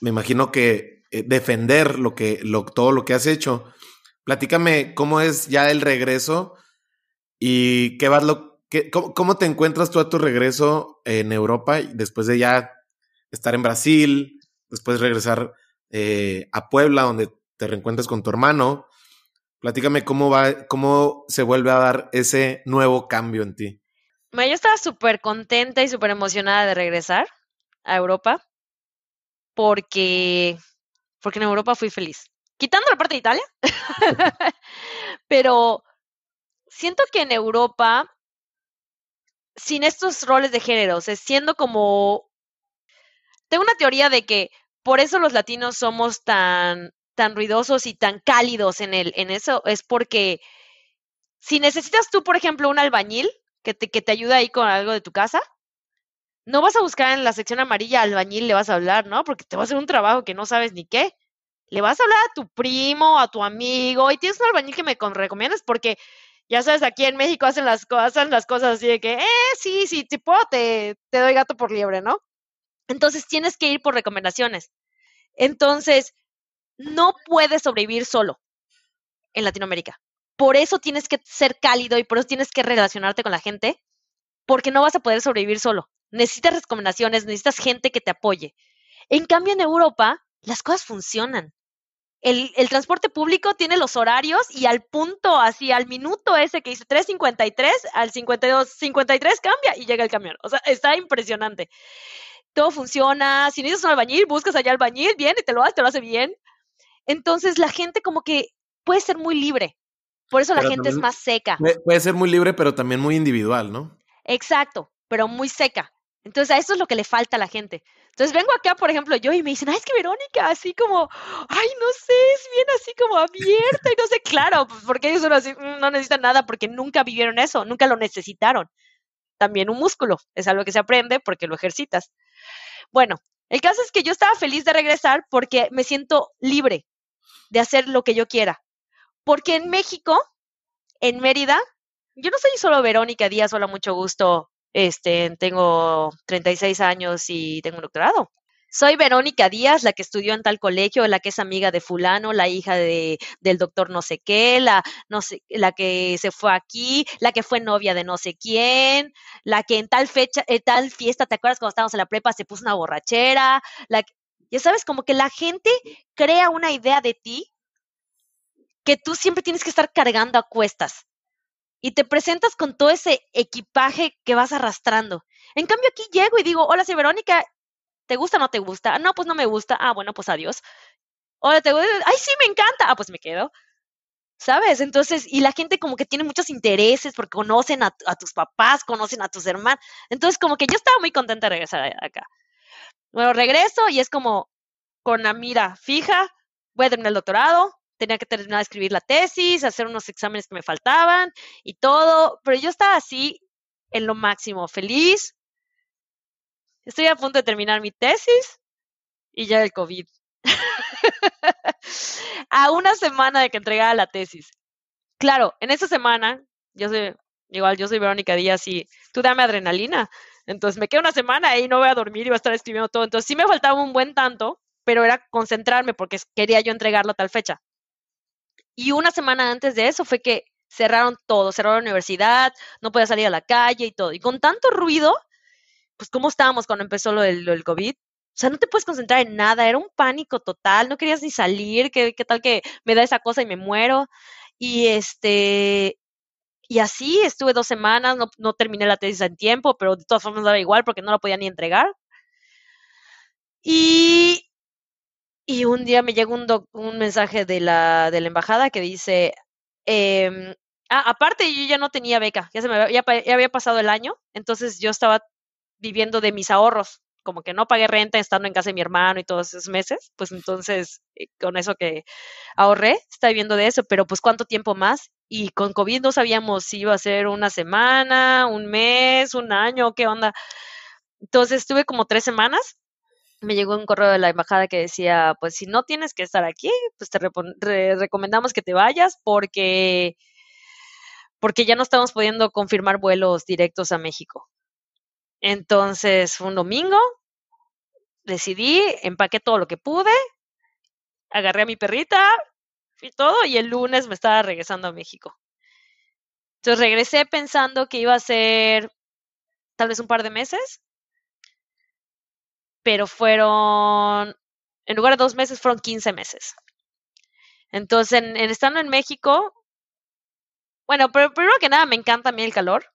me imagino que defender lo que, lo, todo lo que has hecho. Platícame cómo es ya el regreso y qué vas lo, qué, cómo, te encuentras tú a tu regreso en Europa después de ya estar en Brasil, después regresar eh, a Puebla donde te reencuentras con tu hermano. Platícame cómo va, cómo se vuelve a dar ese nuevo cambio en ti. Yo estaba súper contenta y súper emocionada de regresar a Europa porque porque en Europa fui feliz. Quitando la parte de Italia, pero siento que en Europa, sin estos roles de género, siendo como... Tengo una teoría de que por eso los latinos somos tan, tan ruidosos y tan cálidos en, el, en eso, es porque si necesitas tú, por ejemplo, un albañil que te, que te ayude ahí con algo de tu casa, no vas a buscar en la sección amarilla albañil, le vas a hablar, ¿no? Porque te va a hacer un trabajo que no sabes ni qué. Le vas a hablar a tu primo, a tu amigo, y tienes un albañil que me recomiendas porque ya sabes, aquí en México hacen las, hacen las cosas así de que, eh, sí, sí, te puedo, te, te doy gato por liebre, ¿no? Entonces tienes que ir por recomendaciones. Entonces, no puedes sobrevivir solo en Latinoamérica. Por eso tienes que ser cálido y por eso tienes que relacionarte con la gente, porque no vas a poder sobrevivir solo. Necesitas recomendaciones, necesitas gente que te apoye. En cambio, en Europa, las cosas funcionan. El, el, transporte público tiene los horarios y al punto, así al minuto ese que dice 3.53, al 52, 53 cambia y llega el camión. O sea, está impresionante. Todo funciona. Si necesitas un albañil, buscas allá albañil, viene y te lo hace, te lo hace bien. Entonces, la gente como que puede ser muy libre. Por eso la gente es más seca. Puede ser muy libre, pero también muy individual, ¿no? Exacto, pero muy seca. Entonces, a eso es lo que le falta a la gente. Entonces, vengo acá, por ejemplo, yo y me dicen, ay, es que Verónica, así como, ay, no sé, es bien así como abierta y no sé, claro, pues, porque ellos son así, mm, no necesitan nada porque nunca vivieron eso, nunca lo necesitaron. También un músculo, es algo que se aprende porque lo ejercitas. Bueno, el caso es que yo estaba feliz de regresar porque me siento libre de hacer lo que yo quiera. Porque en México, en Mérida, yo no soy solo Verónica Díaz, hola, mucho gusto, este, tengo 36 años y tengo un doctorado. Soy Verónica Díaz, la que estudió en tal colegio, la que es amiga de fulano, la hija de, del doctor no sé qué, la, no sé, la que se fue aquí, la que fue novia de no sé quién, la que en tal fecha, en tal fiesta, ¿te acuerdas cuando estábamos en la prepa se puso una borrachera? La, ya sabes, como que la gente crea una idea de ti que tú siempre tienes que estar cargando a cuestas y te presentas con todo ese equipaje que vas arrastrando. En cambio, aquí llego y digo, hola, soy Verónica, ¿te gusta o no te gusta? no, pues no me gusta. Ah, bueno, pues adiós. Hola, ¿te gusta? Ay, sí, me encanta. Ah, pues me quedo. ¿Sabes? Entonces, y la gente como que tiene muchos intereses porque conocen a, a tus papás, conocen a tus hermanos. Entonces, como que yo estaba muy contenta de regresar acá. Bueno, regreso y es como con la mira fija, voy a terminar el doctorado, tenía que terminar de escribir la tesis, hacer unos exámenes que me faltaban y todo, pero yo estaba así en lo máximo, feliz. Estoy a punto de terminar mi tesis y ya el COVID. a una semana de que entregara la tesis. Claro, en esa semana yo soy, igual, yo soy Verónica Díaz y tú dame adrenalina. Entonces me quedo una semana y no voy a dormir y voy a estar escribiendo todo. Entonces sí me faltaba un buen tanto, pero era concentrarme porque quería yo entregarlo a tal fecha. Y una semana antes de eso fue que cerraron todo, cerraron la universidad, no podía salir a la calle y todo. Y con tanto ruido, pues cómo estábamos cuando empezó lo del, COVID, o sea, no te puedes concentrar en nada, era un pánico total, no querías ni salir, qué, tal que me da esa cosa y me muero. Y este, y así estuve dos semanas, no, no terminé la tesis en tiempo, pero de todas formas daba igual porque no la podía ni entregar. Y, y un día me llega un, un mensaje de la, de la embajada que dice, eh, ah, aparte yo ya no tenía beca, ya, se me había, ya había pasado el año, entonces yo estaba viviendo de mis ahorros como que no pagué renta estando en casa de mi hermano y todos esos meses, pues entonces eh, con eso que ahorré, está viviendo de eso, pero pues cuánto tiempo más. Y con COVID no sabíamos si iba a ser una semana, un mes, un año, qué onda. Entonces estuve como tres semanas. Me llegó un correo de la embajada que decía, pues si no tienes que estar aquí, pues te recomendamos que te vayas porque porque ya no estamos pudiendo confirmar vuelos directos a México. Entonces fue un domingo, decidí, empaqué todo lo que pude, agarré a mi perrita y todo, y el lunes me estaba regresando a México. Entonces regresé pensando que iba a ser tal vez un par de meses, pero fueron, en lugar de dos meses, fueron 15 meses. Entonces, en, estando en México, bueno, pero primero que nada me encanta a mí el calor,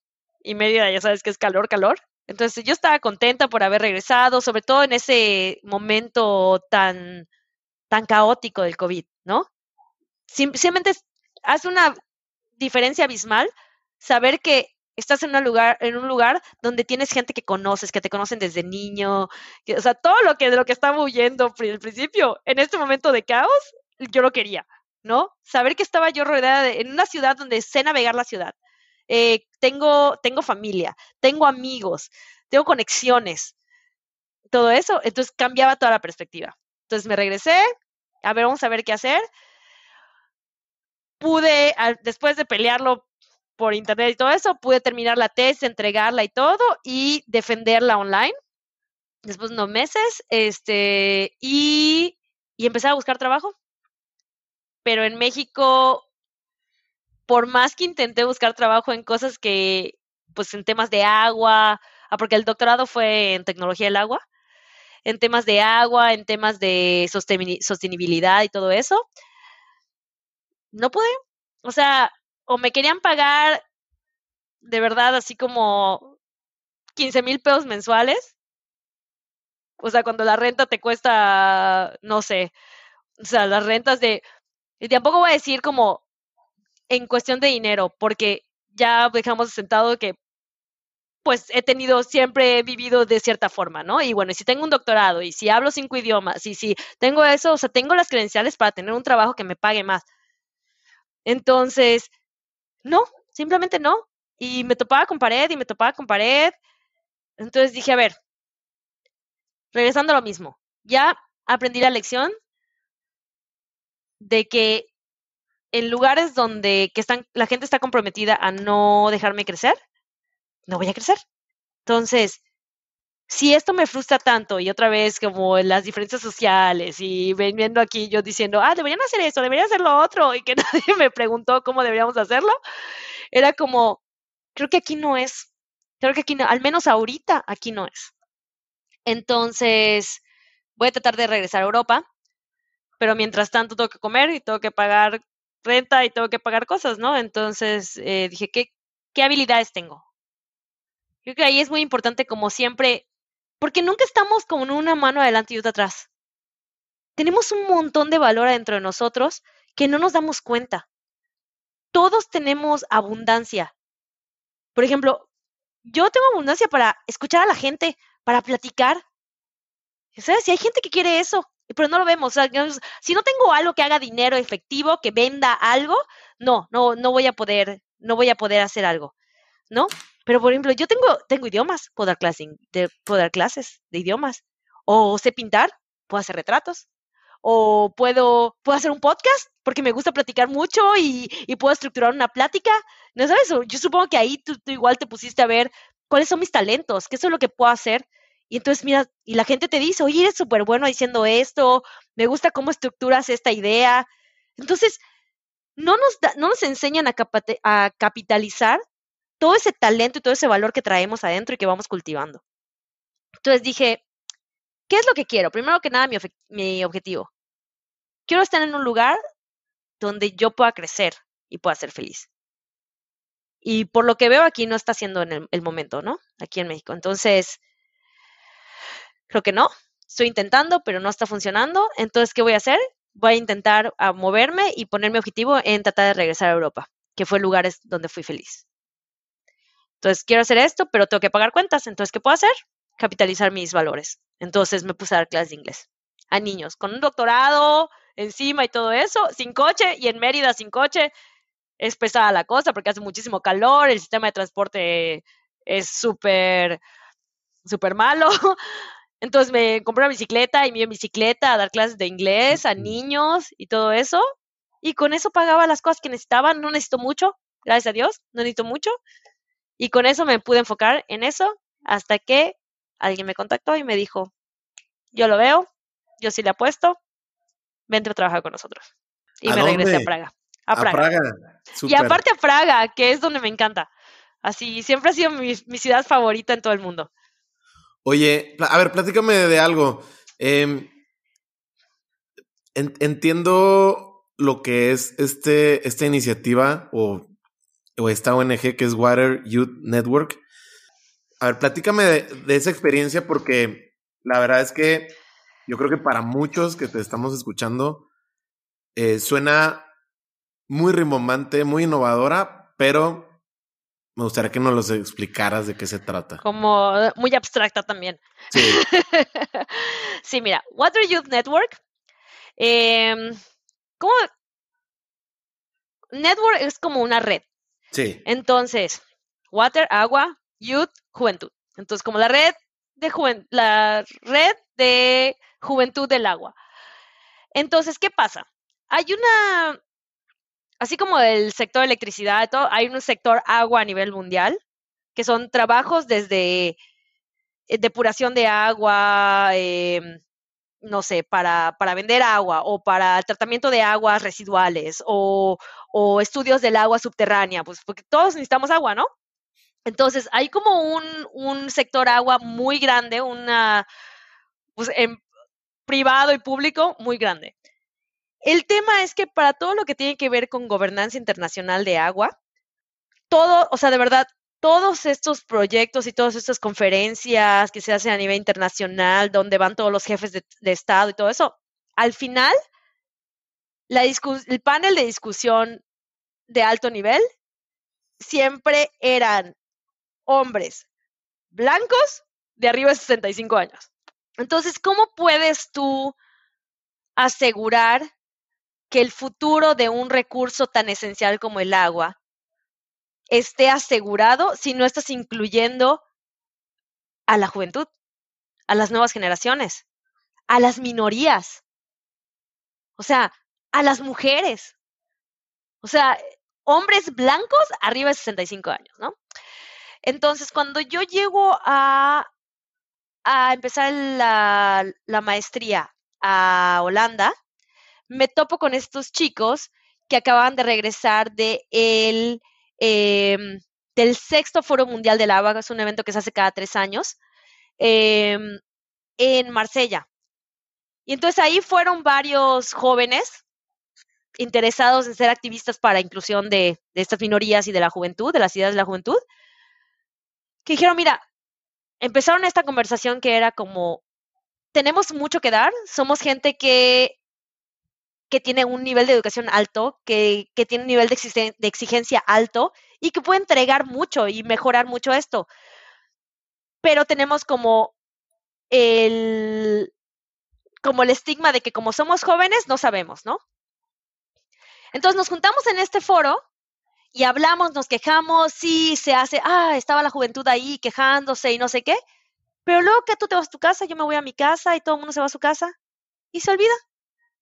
y Mérida ya sabes que es calor, calor. Entonces yo estaba contenta por haber regresado, sobre todo en ese momento tan, tan caótico del COVID, ¿no? simplemente hace una diferencia abismal saber que estás en un lugar, en un lugar donde tienes gente que conoces, que te conocen desde niño, o sea, todo lo que de lo que estaba huyendo al principio, en este momento de caos, yo lo quería, ¿no? Saber que estaba yo rodeada en una ciudad donde sé navegar la ciudad, eh, tengo, tengo familia, tengo amigos, tengo conexiones, todo eso, entonces cambiaba toda la perspectiva. Entonces me regresé, a ver, vamos a ver qué hacer. Pude, después de pelearlo por internet y todo eso, pude terminar la tesis, entregarla y todo y defenderla online. Después de unos meses, este, y, y empecé a buscar trabajo. Pero en México por más que intenté buscar trabajo en cosas que, pues en temas de agua, ah, porque el doctorado fue en tecnología del agua, en temas de agua, en temas de sostenibilidad y todo eso, no pude. O sea, o me querían pagar de verdad así como 15 mil pesos mensuales. O sea, cuando la renta te cuesta, no sé, o sea, las rentas de... Y tampoco voy a decir como en cuestión de dinero, porque ya dejamos sentado que pues he tenido, siempre he vivido de cierta forma, ¿no? Y bueno, si tengo un doctorado y si hablo cinco idiomas y si tengo eso, o sea, tengo las credenciales para tener un trabajo que me pague más. Entonces, no, simplemente no. Y me topaba con pared y me topaba con pared. Entonces dije, a ver, regresando a lo mismo, ya aprendí la lección de que en lugares donde que están, la gente está comprometida a no dejarme crecer, no voy a crecer. Entonces, si esto me frustra tanto y otra vez como las diferencias sociales y viendo aquí yo diciendo, ah, deberían hacer esto, deberían hacer lo otro y que nadie me preguntó cómo deberíamos hacerlo, era como, creo que aquí no es, creo que aquí no, al menos ahorita aquí no es. Entonces, voy a tratar de regresar a Europa, pero mientras tanto tengo que comer y tengo que pagar renta y tengo que pagar cosas, ¿no? Entonces eh, dije, ¿qué, ¿qué habilidades tengo? Creo que ahí es muy importante, como siempre, porque nunca estamos con una mano adelante y otra atrás. Tenemos un montón de valor adentro de nosotros que no nos damos cuenta. Todos tenemos abundancia. Por ejemplo, yo tengo abundancia para escuchar a la gente, para platicar. ¿Sabes? Si hay gente que quiere eso, pero no lo vemos. si no tengo algo que haga dinero efectivo, que venda algo, no, no, no voy a poder, no voy a poder hacer algo, ¿no? Pero por ejemplo, yo tengo, tengo idiomas, puedo dar, clases, de, puedo dar clases de idiomas, o sé pintar, puedo hacer retratos, o puedo, puedo hacer un podcast porque me gusta platicar mucho y, puedo estructurar una plática. ¿No sabes? Yo supongo que ahí tú, igual te pusiste a ver cuáles son mis talentos, qué es lo que puedo hacer. Y entonces, mira, y la gente te dice, oye, eres súper bueno diciendo esto, me gusta cómo estructuras esta idea. Entonces, no nos, no nos enseñan a, a capitalizar todo ese talento y todo ese valor que traemos adentro y que vamos cultivando. Entonces dije, ¿qué es lo que quiero? Primero que nada, mi, objetivo. Quiero estar en un lugar donde yo pueda crecer y pueda ser feliz. Y por lo que veo aquí no está siendo en el, momento, ¿no? Aquí en México. Entonces, creo que no. Estoy intentando, pero no está funcionando. Entonces, ¿qué voy a hacer? Voy a intentar moverme y poner mi objetivo en tratar de regresar a Europa, que fue lugares donde fui feliz. Entonces, quiero hacer esto, pero tengo que pagar cuentas. Entonces, ¿qué puedo hacer? Capitalizar mis valores. Entonces, me puse a dar clases de inglés a niños con un doctorado encima y todo eso, sin coche y en Mérida sin coche. Es pesada la cosa porque hace muchísimo calor, el sistema de transporte es súper, súper malo. Entonces me compré una bicicleta y me iba en bicicleta a dar clases de inglés a niños y todo eso. Y con eso pagaba las cosas que necesitaba. No necesito mucho, gracias a Dios, no necesito mucho. Y con eso me pude enfocar en eso hasta que alguien me contactó y me dijo, yo lo veo, yo sí le apuesto, vente a trabajar con nosotros. Y me regresé a Praga. A Praga. Y aparte a Praga, que es donde me encanta. Así, siempre ha sido mi, ciudad favorita en todo el mundo. Oye, a ver, platícame de algo. Em, entiendo lo que es este, esta iniciativa o, o, esta ONG que es Water Youth Network. A ver, platícame de esa experiencia porque la verdad es que yo creo que para muchos que te estamos escuchando, eh, suena muy rimbombante, muy innovadora, pero me gustaría que nos los explicaras de qué se trata. Como eh, muy abstracta también. Sí. sí, mira, Water Youth Network. Em, ¿Cómo? Network es como una red. Sí. Entonces, Water, agua, Youth, juventud. Entonces, como la red de la red de juventud del agua. Entonces, ¿qué pasa? Hay una, así como el sector electricidad, hay un sector agua a nivel mundial, que son trabajos desde eh, depuración de agua, em, no sé, para, para, vender agua o para tratamiento de aguas residuales o, o, estudios del agua subterránea, pues porque todos necesitamos agua, ¿no? Entonces, hay como un, un sector agua muy grande, una, pues, en privado y público muy grande. El tema es que para todo lo que tiene que ver con gobernanza internacional de agua, todo, o sea, de verdad, todos estos proyectos y todas estas conferencias que se hacen a nivel internacional, donde van todos los jefes de, Estado y todo eso, al final, el panel de discusión de alto nivel siempre eran hombres blancos de arriba de 65 años. Entonces, ¿cómo puedes tú asegurar que el futuro de un recurso tan esencial como el agua esté asegurado si no estás incluyendo a la juventud, a las nuevas generaciones, a las minorías, o sea, a las mujeres, o sea, hombres blancos arriba de 65 años, ¿no? Entonces, cuando yo llego a a empezar la, maestría a Holanda, me topo con estos chicos que acababan de regresar de el, em, del sexto Foro Mundial del Agua, es un evento que se hace cada tres años, em, en Marsella. Y entonces ahí fueron varios jóvenes interesados en ser activistas para inclusión de, de estas minorías y de la juventud, de las ideas de la juventud, que dijeron, mira, empezaron esta conversación que era como, tenemos mucho que dar, somos gente que, que tiene un nivel de educación alto, que, tiene un nivel de, de exigencia alto y que puede entregar mucho y mejorar mucho esto. Pero tenemos como el, como el estigma de que como somos jóvenes no sabemos, ¿no? Entonces nos juntamos en este foro y hablamos, nos quejamos, sí, se hace, ah, estaba la juventud ahí quejándose y no sé qué, pero luego que tú te vas a tu casa, yo me voy a mi casa y todo el mundo se va a su casa y se olvida.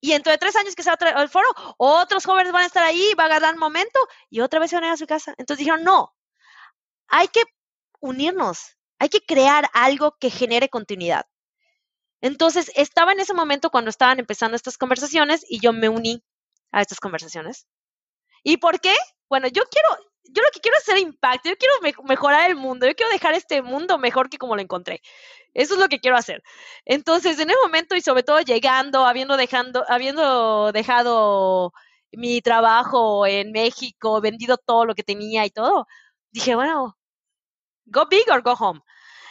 Y dentro de tres años que sea el foro, otros jóvenes van a estar ahí, va a agarrar momento y otra vez se van a ir a su casa. Entonces dijeron, no, hay que unirnos, hay que crear algo que genere continuidad. Entonces, estaba en ese momento cuando estaban empezando estas conversaciones y yo me uní a estas conversaciones. ¿Y por qué? Bueno, yo quiero, yo lo que quiero es hacer impacto, yo quiero mejorar el mundo, yo quiero dejar este mundo mejor que como lo encontré. Eso es lo que quiero hacer. Entonces, en ese momento y sobre todo llegando, habiendo, dejando, habiendo dejado mi trabajo en México, vendido todo lo que tenía y todo, dije, bueno, go big or go home.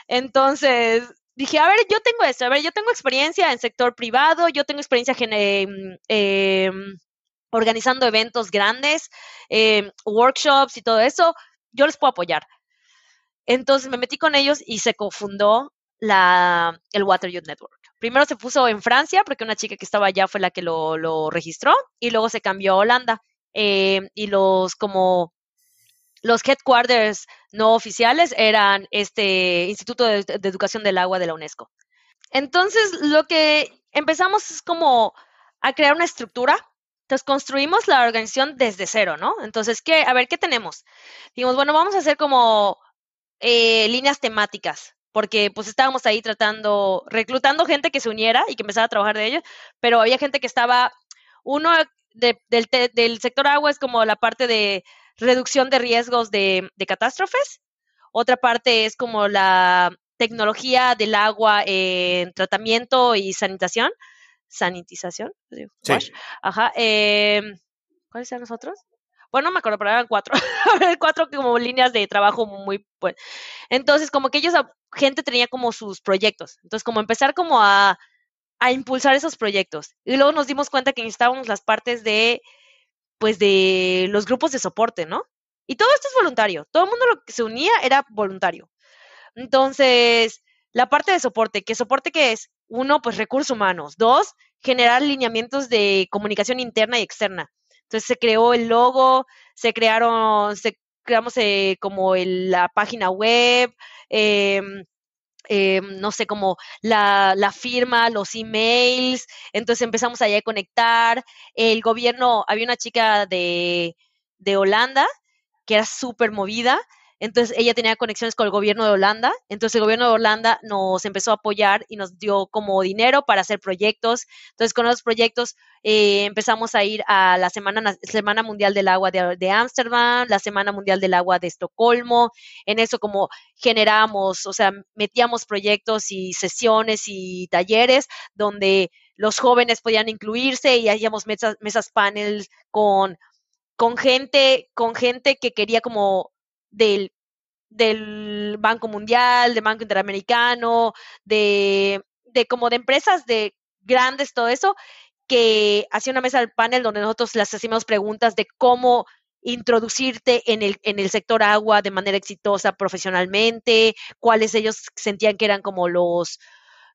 Entonces, dije, a ver, yo tengo esto, a ver, yo tengo experiencia en sector privado, yo tengo experiencia en, eh, organizando eventos grandes, em, workshops y todo eso, yo les puedo apoyar. Entonces me metí con ellos y se cofundó la, el Water Youth Network. Primero se puso en Francia porque una chica que estaba allá fue la que lo, registró y luego se cambió a Holanda. Em, y los como los headquarters no oficiales eran este Instituto de, Educación del Agua de la UNESCO. Entonces, lo que empezamos es como a crear una estructura. Entonces, construimos la organización desde cero, ¿no? Entonces, ¿qué? A ver, ¿qué tenemos? Dijimos, bueno, vamos a hacer como eh, líneas temáticas, porque pues estábamos ahí tratando, reclutando gente que se uniera y que empezara a trabajar de ello, pero había gente que estaba, uno del, del sector agua es como la parte de reducción de riesgos de, catástrofes. Otra parte es como la tecnología del agua en tratamiento y sanitación. Sanitización. Sí. Ajá. Em, ¿Cuáles eran los otros? Bueno, no me acuerdo, pero eran cuatro. cuatro como líneas de trabajo muy pues. Entonces, como que ellos, gente tenía como sus proyectos. Entonces, como empezar como a, a impulsar esos proyectos. Y luego nos dimos cuenta que necesitábamos las partes de pues de los grupos de soporte, ¿no? Y todo esto es voluntario. Todo el mundo lo que se unía era voluntario. Entonces, la parte de soporte, ¿qué soporte qué es? Uno, pues recursos humanos. Dos, generar lineamientos de comunicación interna y externa. Entonces se creó el logo, se crearon, se creamos eh, como la página web, eh, eh, no sé, como la, la, firma, los emails, entonces empezamos allá a conectar. El gobierno, había una chica de, de Holanda que era súper movida, entonces ella tenía conexiones con el gobierno de Holanda, entonces el gobierno de Holanda nos empezó a apoyar y nos dio como dinero para hacer proyectos. Entonces con los proyectos eh, empezamos a ir a la Semana, Semana Mundial del Agua de Ámsterdam, la Semana Mundial del Agua de Estocolmo. En eso como generamos, o sea, metíamos proyectos y sesiones y talleres donde los jóvenes podían incluirse y hacíamos mesas, mesas panel con con gente, con gente que quería como del, del Banco Mundial, del Banco Interamericano, de, de como de empresas de grandes, todo eso, que hacía una mesa del panel donde nosotros les hacíamos preguntas de cómo introducirte en el, en el sector agua de manera exitosa profesionalmente, cuáles ellos sentían que eran como los,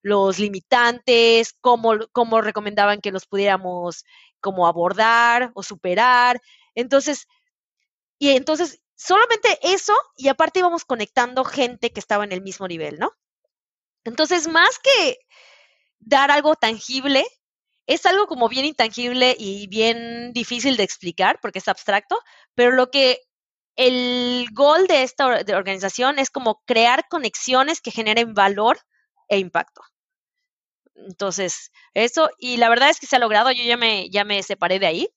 los limitantes, cómo, cómo recomendaban que los pudiéramos como abordar o superar. Entonces, y entonces solamente eso y aparte íbamos conectando gente que estaba en el mismo nivel, ¿no? Entonces, más que dar algo tangible, es algo como bien intangible y bien difícil de explicar porque es abstracto, pero lo que el gol de esta organización es como crear conexiones que generen valor e impacto. Entonces, eso, y la verdad es que se ha logrado, yo ya me, ya me separé de ahí,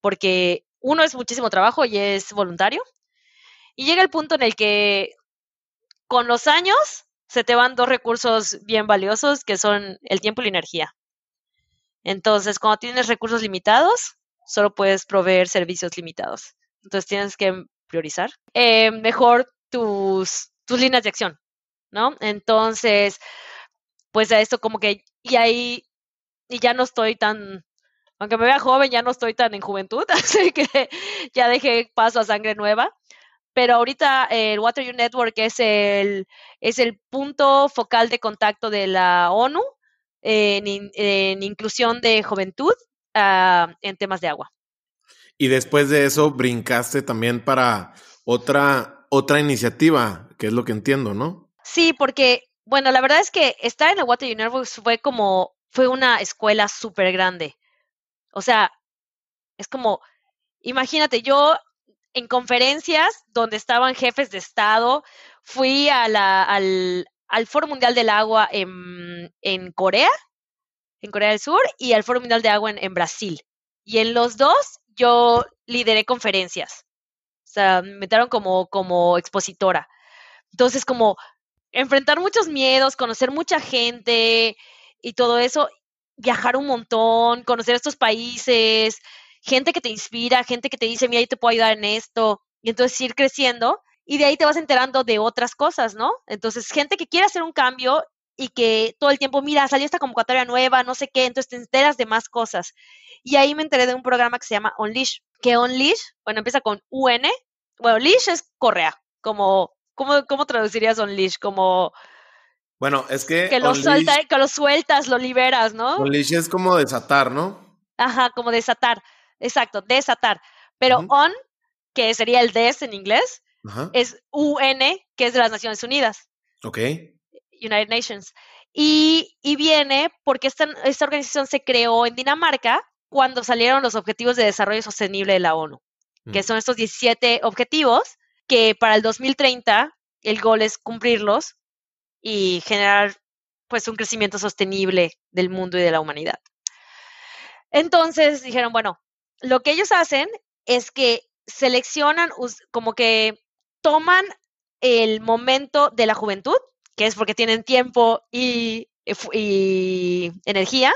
porque uno es muchísimo trabajo y es voluntario, y llega el punto en el que con los años se te van dos recursos bien valiosos que son el tiempo y la energía. Entonces, cuando tienes recursos limitados, solo puedes proveer servicios limitados. Entonces, tienes que priorizar eh, mejor tus, tus líneas de acción, ¿no? Entonces, pues a esto como que, y ahí, y ya no estoy tan, aunque me vea joven, ya no estoy tan en juventud, así que ya dejé paso a sangre nueva pero ahorita el Water U Network es el, es el punto focal de contacto de la ONU en, inclusión de juventud ah, en temas de agua. Y después de eso brincaste también para otra, otra iniciativa, que es lo que entiendo, ¿no? Sí, porque, bueno, la verdad es que estar en el Water U Network fue como, fue una escuela súper grande, O sea, es como, imagínate, yo en conferencias donde estaban jefes de Estado, fui al, al Foro Mundial del Agua en, en, Corea, en Corea del Sur, y al Foro Mundial de Agua en, en Brasil. Y en los dos yo lideré conferencias. O sea, me metieron como, como expositora. Entonces, como enfrentar muchos miedos, conocer mucha gente y todo eso, viajar un montón, conocer estos países, gente que te inspira, gente que te dice, mira, yo te puedo ayudar en esto, y entonces ir creciendo y de ahí te vas enterando de otras cosas, ¿no? Entonces, gente que quiere hacer un cambio y que todo el tiempo, mira, salió esta convocatoria nueva, no sé qué, entonces te enteras de más cosas. Y ahí me enteré de un programa que se llama Unleash, que Unleash, bueno, empieza con UN, bueno, Leash es correa, como, ¿cómo, cómo traducirías Unleash? Como... Bueno, es que... Que lo, suelta, que lo sueltas, lo liberas, ¿no? Unleash es como desatar, ¿no? Ajá, como desatar, exacto, desatar. Pero on, que sería el des en inglés, es UN, que es de las Naciones Unidas. Ok. United Nations. Y, y viene porque esta, esta organización se creó en Dinamarca cuando salieron los Objetivos de Desarrollo Sostenible de la ONU, que mm. son estos 17 objetivos que para el 2030 el gol es cumplirlos y generar pues un crecimiento sostenible del mundo y de la humanidad. Entonces dijeron, bueno, lo que ellos hacen es que seleccionan como que toman el momento de la juventud, que es porque tienen tiempo y, energía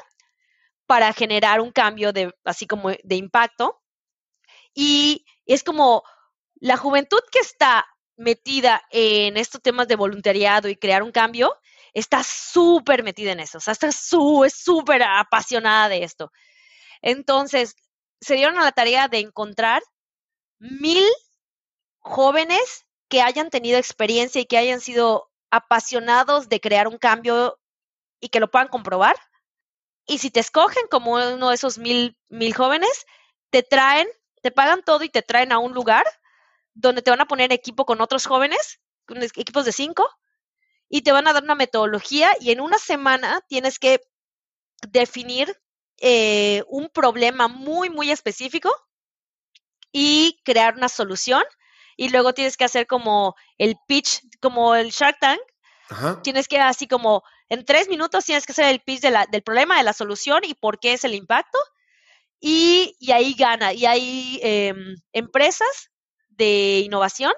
para generar un cambio de, así como de impacto. Y es como la juventud que está metida en estos temas de voluntariado y crear un cambio, está súper metida en eso, o sea, está súper apasionada de esto. Entonces, se dieron a la tarea de encontrar mil jóvenes que hayan tenido experiencia y que hayan sido apasionados de crear un cambio y que lo puedan comprobar. Y si te escogen como uno de esos mil, mil jóvenes, te traen, te pagan todo y te traen a un lugar donde te van a poner equipo con otros jóvenes, equipos de cinco, y te van a dar una metodología y en una semana tienes que definir eh, un problema muy, muy específico y crear una solución y luego tienes que hacer como el pitch, como el Shark Tank. Tienes que así como en tres minutos tienes que hacer el pitch del problema, de la solución y por qué es el impacto. Y, ahí gana. Y hay em, empresas de innovación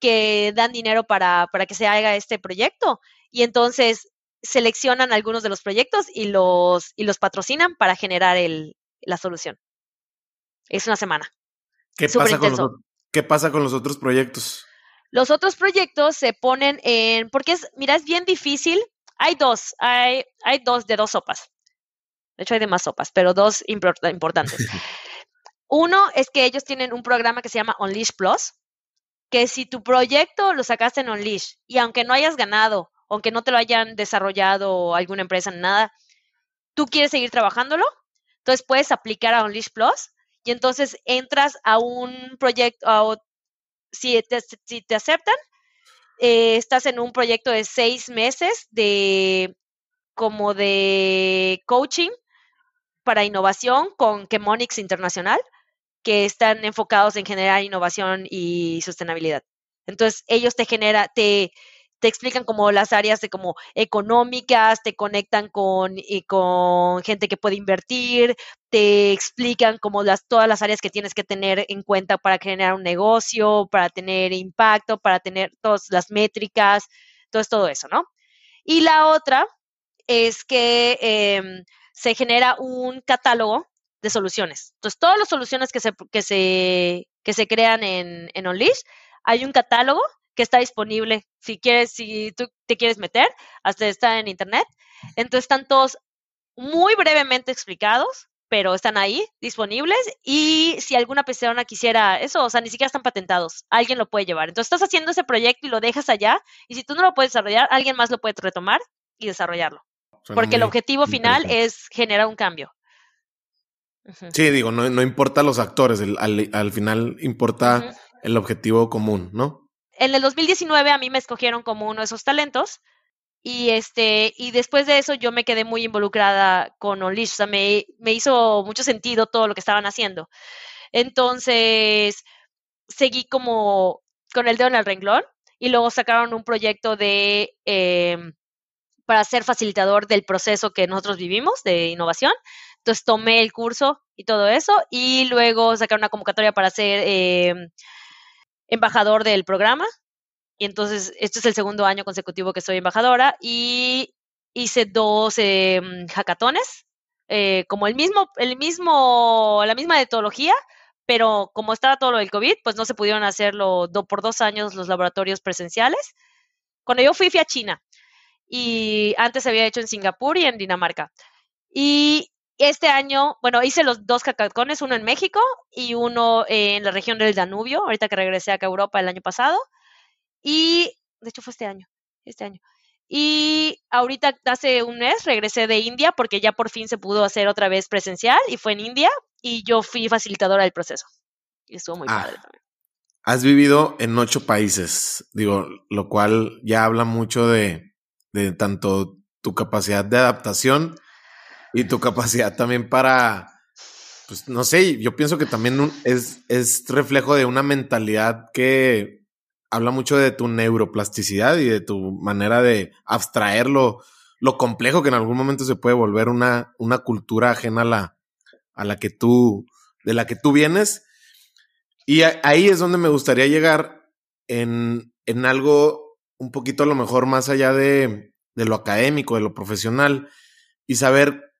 que dan dinero para, para que se haga este proyecto. Y entonces seleccionan algunos de los proyectos y los, y los patrocinan para generar el, la solución. Es una semana. ¿Qué pasa, con los, ¿Qué pasa con los otros proyectos? Los otros proyectos se ponen en, porque es, mira, es bien difícil. Hay dos, hay, hay dos de dos sopas. De hecho, hay de más sopas, pero dos importantes. Uno es que ellos tienen un programa que se llama Unleash Plus, que si tu proyecto lo sacaste en Unleash y aunque no hayas ganado, aunque no te lo hayan desarrollado alguna empresa ni nada, tú quieres seguir trabajándolo, entonces puedes aplicar a Unleash Plus y entonces entras a un proyecto, si, te, aceptan, eh, estás en un proyecto de seis meses de como de coaching para innovación con Chemonix Internacional, que están enfocados en generar innovación y sostenibilidad. Entonces, ellos te generan, te, te explican como las áreas de como económicas, te conectan con, y con gente que puede invertir, te explican como las, todas las áreas que tienes que tener en cuenta para generar un negocio, para tener impacto, para tener todas las métricas, todo, todo eso, ¿no? Y la otra es que em, se genera un catálogo de soluciones. Entonces, todas las soluciones que se, que se, que se crean en, en Unleash, hay un catálogo que está disponible. Si quieres, si tú te quieres meter, hasta está en internet. Entonces están todos muy brevemente explicados, pero están ahí disponibles. Y si alguna persona quisiera eso, o sea, ni siquiera están patentados, alguien lo puede llevar. Entonces estás haciendo ese proyecto y lo dejas allá. Y si tú no lo puedes desarrollar, alguien más lo puede retomar y desarrollarlo. Porque el objetivo final es generar un cambio. Sí, digo, no, no importa los actores, al, final importa el objetivo común, ¿no? En el 2019 a mí me escogieron como uno de esos talentos Y este, y después de eso yo me quedé muy involucrada con Unleash. O sea, me, me hizo mucho sentido todo lo que estaban haciendo. Entonces, seguí como con el dedo en el renglón y luego sacaron un proyecto de em, para ser facilitador del proceso que nosotros vivimos de innovación. Entonces tomé el curso y todo eso y luego sacaron una convocatoria para ser em, embajador del programa y entonces, este es el segundo año consecutivo que soy embajadora y hice dos eh, hackatones, como el mismo, el mismo, la misma metodología, pero como estaba todo lo del COVID, pues no se pudieron hacerlo por dos años los laboratorios presenciales. Cuando yo fui, fui a China y antes había hecho en Singapur y en Dinamarca. Y este año, bueno, hice los dos hackatones, uno en México y uno en la región del Danubio, ahorita que regresé acá a Europa el año pasado. Y, de hecho fue este año, este año. Y ahorita hace un mes regresé de India porque ya por fin se pudo hacer otra vez presencial y fue en India y yo fui facilitadora del proceso. Y estuvo muy padre ah, también. Has vivido en ocho países, digo, lo cual ya habla mucho de, de tanto tu capacidad de adaptación y tu capacidad también para, pues no sé, yo pienso que también es, es reflejo de una mentalidad que habla mucho de tu neuroplasticidad y de tu manera de abstraerlo, lo complejo que en algún momento se puede volver una, una cultura ajena a la, a la que tú, de la que tú vienes. Y ahí es donde me gustaría llegar en, en algo un poquito a lo mejor más allá de, de lo académico, de lo profesional, y saber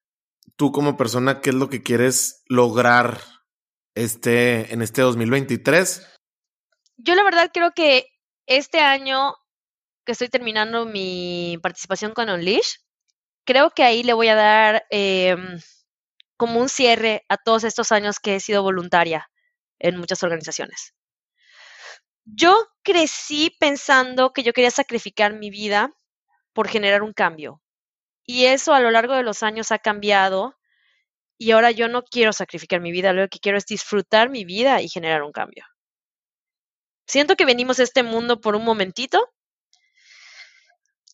tú como persona qué es lo que quieres lograr este, en este 2023 yo la verdad creo que este año que estoy terminando mi participación con Unleash, creo que ahí le voy a dar em, como un cierre a todos estos años que he sido voluntaria en muchas organizaciones. Yo crecí pensando que yo quería sacrificar mi vida por generar un cambio. Y eso a lo largo de los años ha cambiado. Y ahora yo no quiero sacrificar mi vida, lo que quiero es disfrutar mi vida y generar un cambio. Siento que venimos a este mundo por un momentito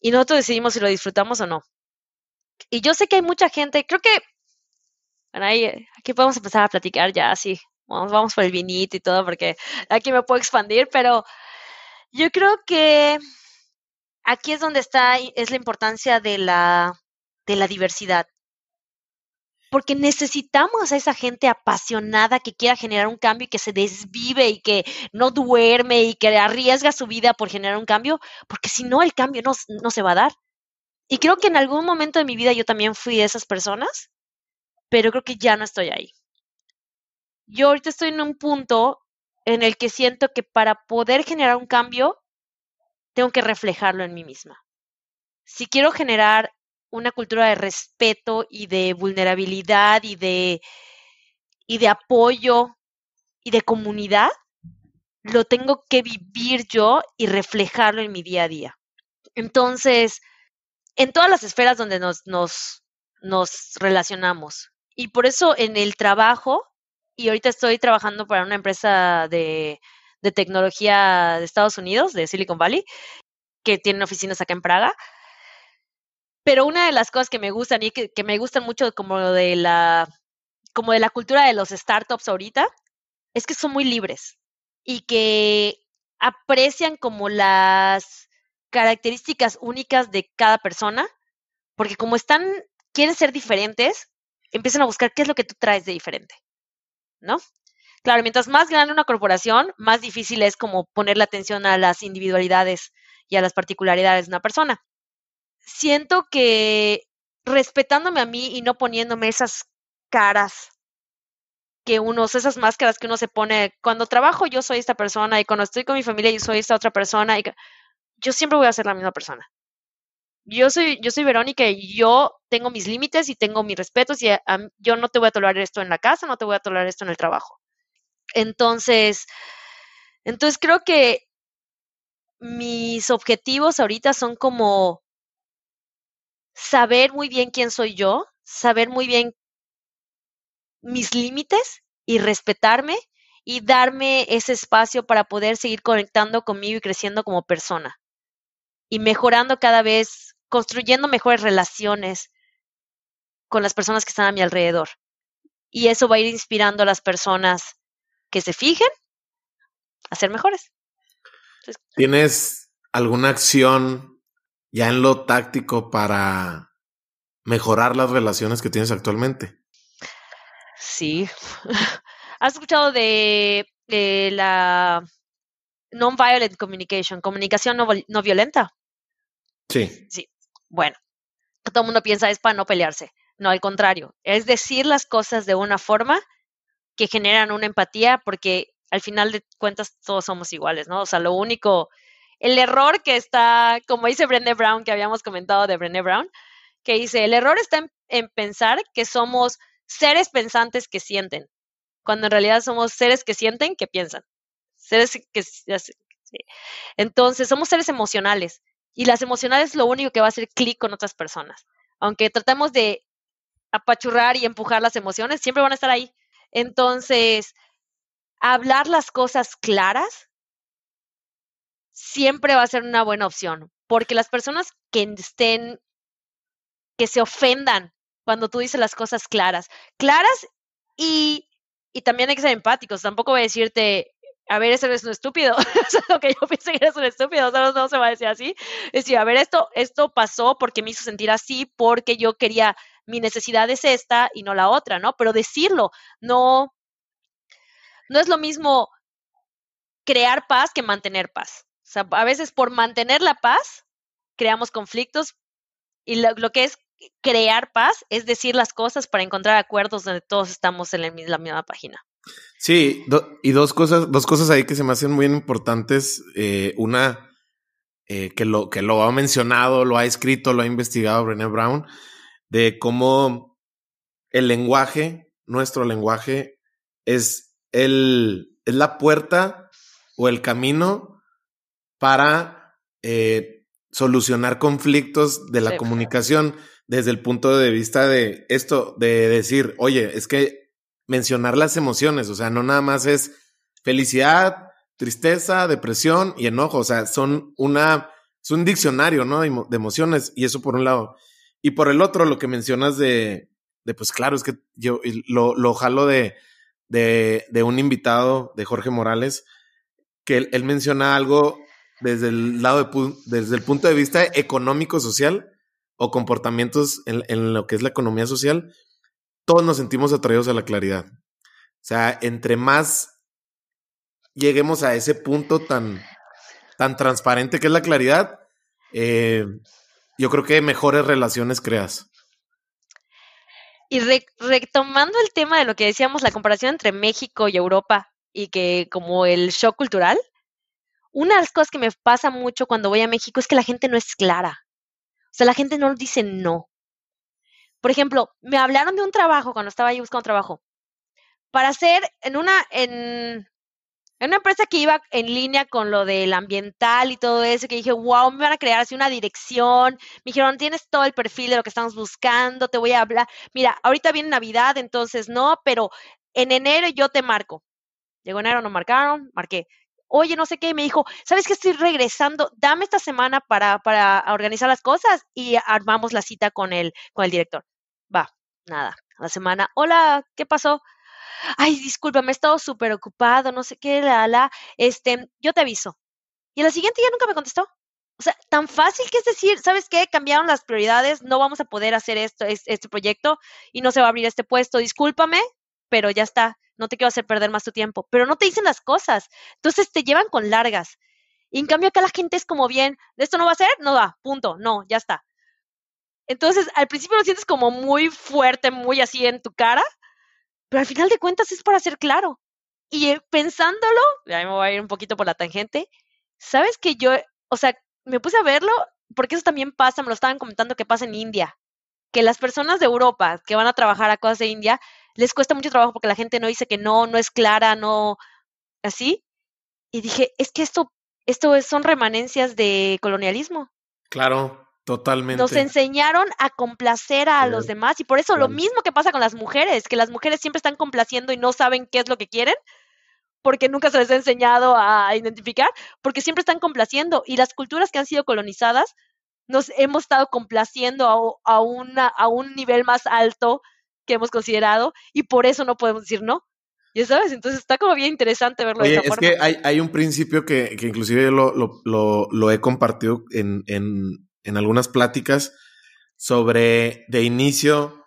y nosotros decidimos si lo disfrutamos o no. Y yo sé que hay mucha gente, creo que, bueno, ahí, aquí podemos empezar a platicar ya así, vamos, vamos por el vinito y todo, porque aquí me puedo expandir, pero yo creo que aquí es donde está, es la importancia de la, de la diversidad porque necesitamos a esa gente apasionada que quiera generar un cambio y que se desvive y que no duerme y que arriesga su vida por generar un cambio, porque si no, el cambio no, no se va a dar. Y creo que en algún momento de mi vida yo también fui de esas personas, pero creo que ya no estoy ahí. Yo ahorita estoy en un punto en el que siento que para poder generar un cambio, tengo que reflejarlo en mí misma. Si quiero generar una cultura de respeto y de vulnerabilidad y de, y de apoyo y de comunidad, lo tengo que vivir yo y reflejarlo en mi día a día. Entonces, en todas las esferas donde nos, nos, nos relacionamos. Y por eso en el trabajo, y ahorita estoy trabajando para una empresa de, de tecnología de Estados Unidos, de Silicon Valley, que tiene oficinas acá en Praga, pero una de las cosas que me gustan y que, que me gustan mucho como de la como de la cultura de los startups ahorita es que son muy libres y que aprecian como las características únicas de cada persona, porque como están, quieren ser diferentes, empiezan a buscar qué es lo que tú traes de diferente, ¿no? Claro, mientras más grande una corporación, más difícil es como ponerle atención a las individualidades y a las particularidades de una persona siento que respetándome a mí y no poniéndome esas caras que uno, esas máscaras que uno se pone, cuando trabajo yo soy esta persona y cuando estoy con mi familia yo soy esta otra persona yo siempre voy a ser la misma persona. Yo soy, yo soy Verónica yo tengo mis límites y tengo mis respetos y yo no te voy a tolerar esto en la casa, no te voy a tolerar esto en el trabajo. Entonces, entonces creo que mis objetivos ahorita son como saber muy bien quién soy yo, saber muy bien mis límites y respetarme y darme ese espacio para poder seguir conectando conmigo y creciendo como persona y mejorando cada vez construyendo mejores relaciones con las personas que están a mi alrededor. Y eso va a ir inspirando a las personas que se fijen a ser mejores. ¿Tienes alguna acción ya en lo táctico para mejorar las relaciones que tienes actualmente? Sí. ¿Has escuchado de, la non-violent communication, comunicación no, no, violenta? Sí. Sí. Bueno, todo el mundo piensa es para no pelearse. No, al contrario, es decir las cosas de una forma que generan una empatía porque al final de cuentas todos somos iguales, ¿no? O sea, lo único, el error que está, como dice Brené Brown, que habíamos comentado de Brené Brown, que dice, el error está en, pensar que somos seres pensantes que sienten, cuando en realidad somos seres que sienten que piensan. Seres que... Entonces, somos seres emocionales y las emocionales es lo único que va a hacer clic con otras personas. Aunque tratemos de apachurrar y empujar las emociones, siempre van a estar ahí. Entonces, hablar las cosas claras siempre va a ser una buena opción, porque las personas que estén, que se ofendan cuando tú dices las cosas claras, claras y, y también hay que ser empáticos, tampoco voy a decirte, a ver, eso es un estúpido, es lo que yo pienso que eres un estúpido, o sea, no, se va a decir así, decir, a ver, esto, esto pasó porque me hizo sentir así, porque yo quería, mi necesidad es esta y no la otra, ¿no? Pero decirlo, no, no es lo mismo crear paz que mantener paz. O sea, a veces por mantener la paz creamos conflictos y lo, que es crear paz es decir las cosas para encontrar acuerdos donde todos estamos en la misma página. Sí, y dos cosas, dos cosas ahí que se me hacen muy importantes. Eh, una eh, que lo que lo ha mencionado, lo ha escrito, lo ha investigado Brené Brown, de cómo el lenguaje, nuestro lenguaje, es el, es la puerta o el camino para eh, solucionar conflictos de la comunicación desde el punto de vista de esto, de decir, oye, es que mencionar las emociones, o sea, no nada más es felicidad, tristeza, depresión y enojo, o sea, son una, es un diccionario, ¿no? De emociones y eso por un lado. Y por el otro, lo que mencionas de, de pues claro, es que yo lo, lo jalo de, de, un invitado de Jorge Morales, que él, menciona algo desde el lado de, desde el punto de vista económico-social o comportamientos en, en, lo que es la economía social, todos nos sentimos atraídos a la claridad. O sea, entre más lleguemos a ese punto tan, tan transparente que es la claridad, eh, yo creo que mejores relaciones creas. Y retomando el tema de lo que decíamos, la comparación entre México y Europa y que como el shock cultural, una de las cosas que me pasa mucho cuando voy a México es que la gente no es clara. O sea, la gente no dice no. Por ejemplo, me hablaron de un trabajo cuando estaba ahí buscando trabajo para hacer en una, en, en una empresa que iba en línea con lo del ambiental y todo eso, que dije, wow, me van a crear así una dirección. Me dijeron, tienes todo el perfil de lo que estamos buscando, te voy a hablar. Mira, ahorita viene Navidad, entonces no, pero en enero yo te marco. Llegó enero, no marcaron, marqué. Oye, no sé qué, me dijo, ¿sabes que estoy regresando? Dame esta semana para, para organizar las cosas y armamos la cita con el, con el director. Va, nada, la semana, hola, ¿qué pasó? Ay, disculpa, me he estado súper ocupado, no sé qué, la, la, este, yo te aviso. Y a la siguiente ya nunca me contestó. O sea, tan fácil que es decir, ¿sabes qué? Cambiaron las prioridades, no vamos a poder hacer esto, este proyecto y no se va a abrir este puesto. Discúlpame, pero ya está, no te quiero hacer perder más tu tiempo. Pero no te dicen las cosas. Entonces te llevan con largas. Y en cambio acá la gente es como bien, ¿esto no va a ser? No va, punto, no, ya está. Entonces al principio lo sientes como muy fuerte, muy así en tu cara, pero al final de cuentas es para ser claro. Y eh, pensándolo, ya me voy a ir un poquito por la tangente, sabes que yo, o sea, me puse a verlo porque eso también pasa, me lo estaban comentando que pasa en India, que las personas de Europa que van a trabajar a cosas de India les cuesta mucho trabajo porque la gente no dice que no, no es clara, no así. Y dije, es que esto esto son remanencias de colonialismo. Claro. Totalmente. Nos enseñaron a complacer a los demás y por eso lo mismo que pasa con las mujeres, que las mujeres siempre están complaciendo y no saben qué es lo que quieren, porque nunca se les ha enseñado a identificar, porque siempre están complaciendo y las culturas que han sido colonizadas nos hemos estado complaciendo a, a, una, a un nivel más alto que hemos considerado y por eso no podemos decir no. Ya sabes, entonces está como bien interesante verlo de esa es que hay, hay, un principio que, que inclusive yo lo, lo, lo, lo he compartido en, en, en algunas pláticas sobre de inicio,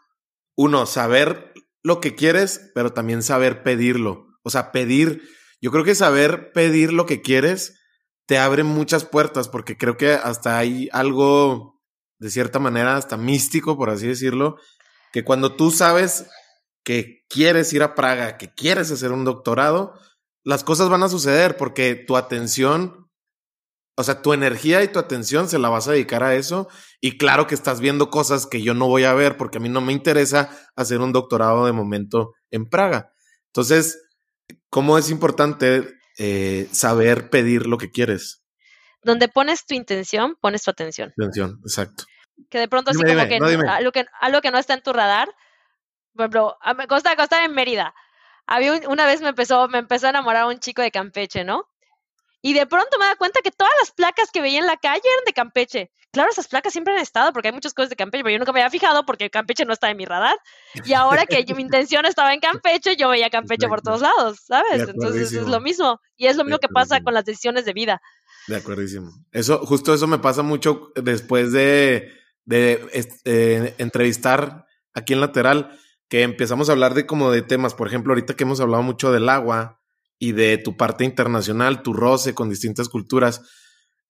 uno, saber lo que quieres, pero también saber pedirlo. O sea, pedir, yo creo que saber pedir lo que quieres te abre muchas puertas, porque creo que hasta hay algo, de cierta manera, hasta místico, por así decirlo, que cuando tú sabes que quieres ir a Praga, que quieres hacer un doctorado, las cosas van a suceder porque tu atención, o sea, tu energía y tu atención se la vas a dedicar a eso. Y claro que estás viendo cosas que yo no voy a ver porque a mí no me interesa hacer un doctorado de momento en Praga. Entonces, ¿cómo es importante eh, saber pedir lo que quieres? Donde pones tu intención, pones tu atención. Atención, exacto. Que de pronto así como que, algo que algo que no está en tu radar, por ejemplo, Costa Costa en Mérida. Había una vez me empezó, me empezó a enamorar un chico de Campeche, ¿no? Y de pronto me da cuenta que todas las placas que veía en la calle eran de Campeche. Claro, esas placas siempre han estado porque hay muchas cosas de Campeche, pero yo nunca me había fijado porque Campeche no está en mi radar. Y ahora que mi intención estaba en Campeche, yo veía Campeche por todos lados, ¿sabes? Entonces es lo mismo. Y es lo mismo que pasa con las decisiones de vida. De acuerdísimo. Eso, justo eso me pasa mucho después de, de eh, entrevistar aquí en lateral que empezamos a hablar de como de temas, por ejemplo, ahorita que hemos hablado mucho del agua y de tu parte internacional, tu roce con distintas culturas,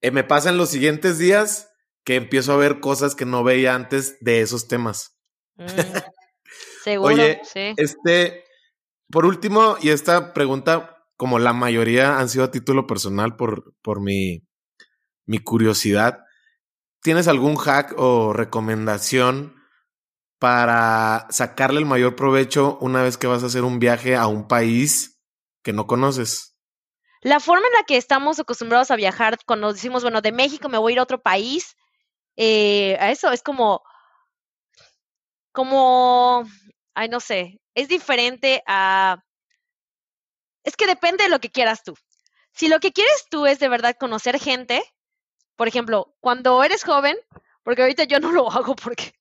eh, me pasa en los siguientes días que empiezo a ver cosas que no veía antes de esos temas. Mm, seguro, Oye, sí. Este, por último, y esta pregunta, como la mayoría han sido a título personal por, por mi, mi curiosidad, ¿tienes algún hack o recomendación para sacarle el mayor provecho una vez que vas a hacer un viaje a un país que no conoces? La forma en la que estamos acostumbrados a viajar cuando decimos, bueno, de México me voy a ir a otro país, eh, a eso es como, como, ay, no sé, es diferente a, es que depende de lo que quieras tú. Si lo que quieres tú es de verdad conocer gente, por ejemplo, cuando eres joven, porque ahorita yo no lo hago porque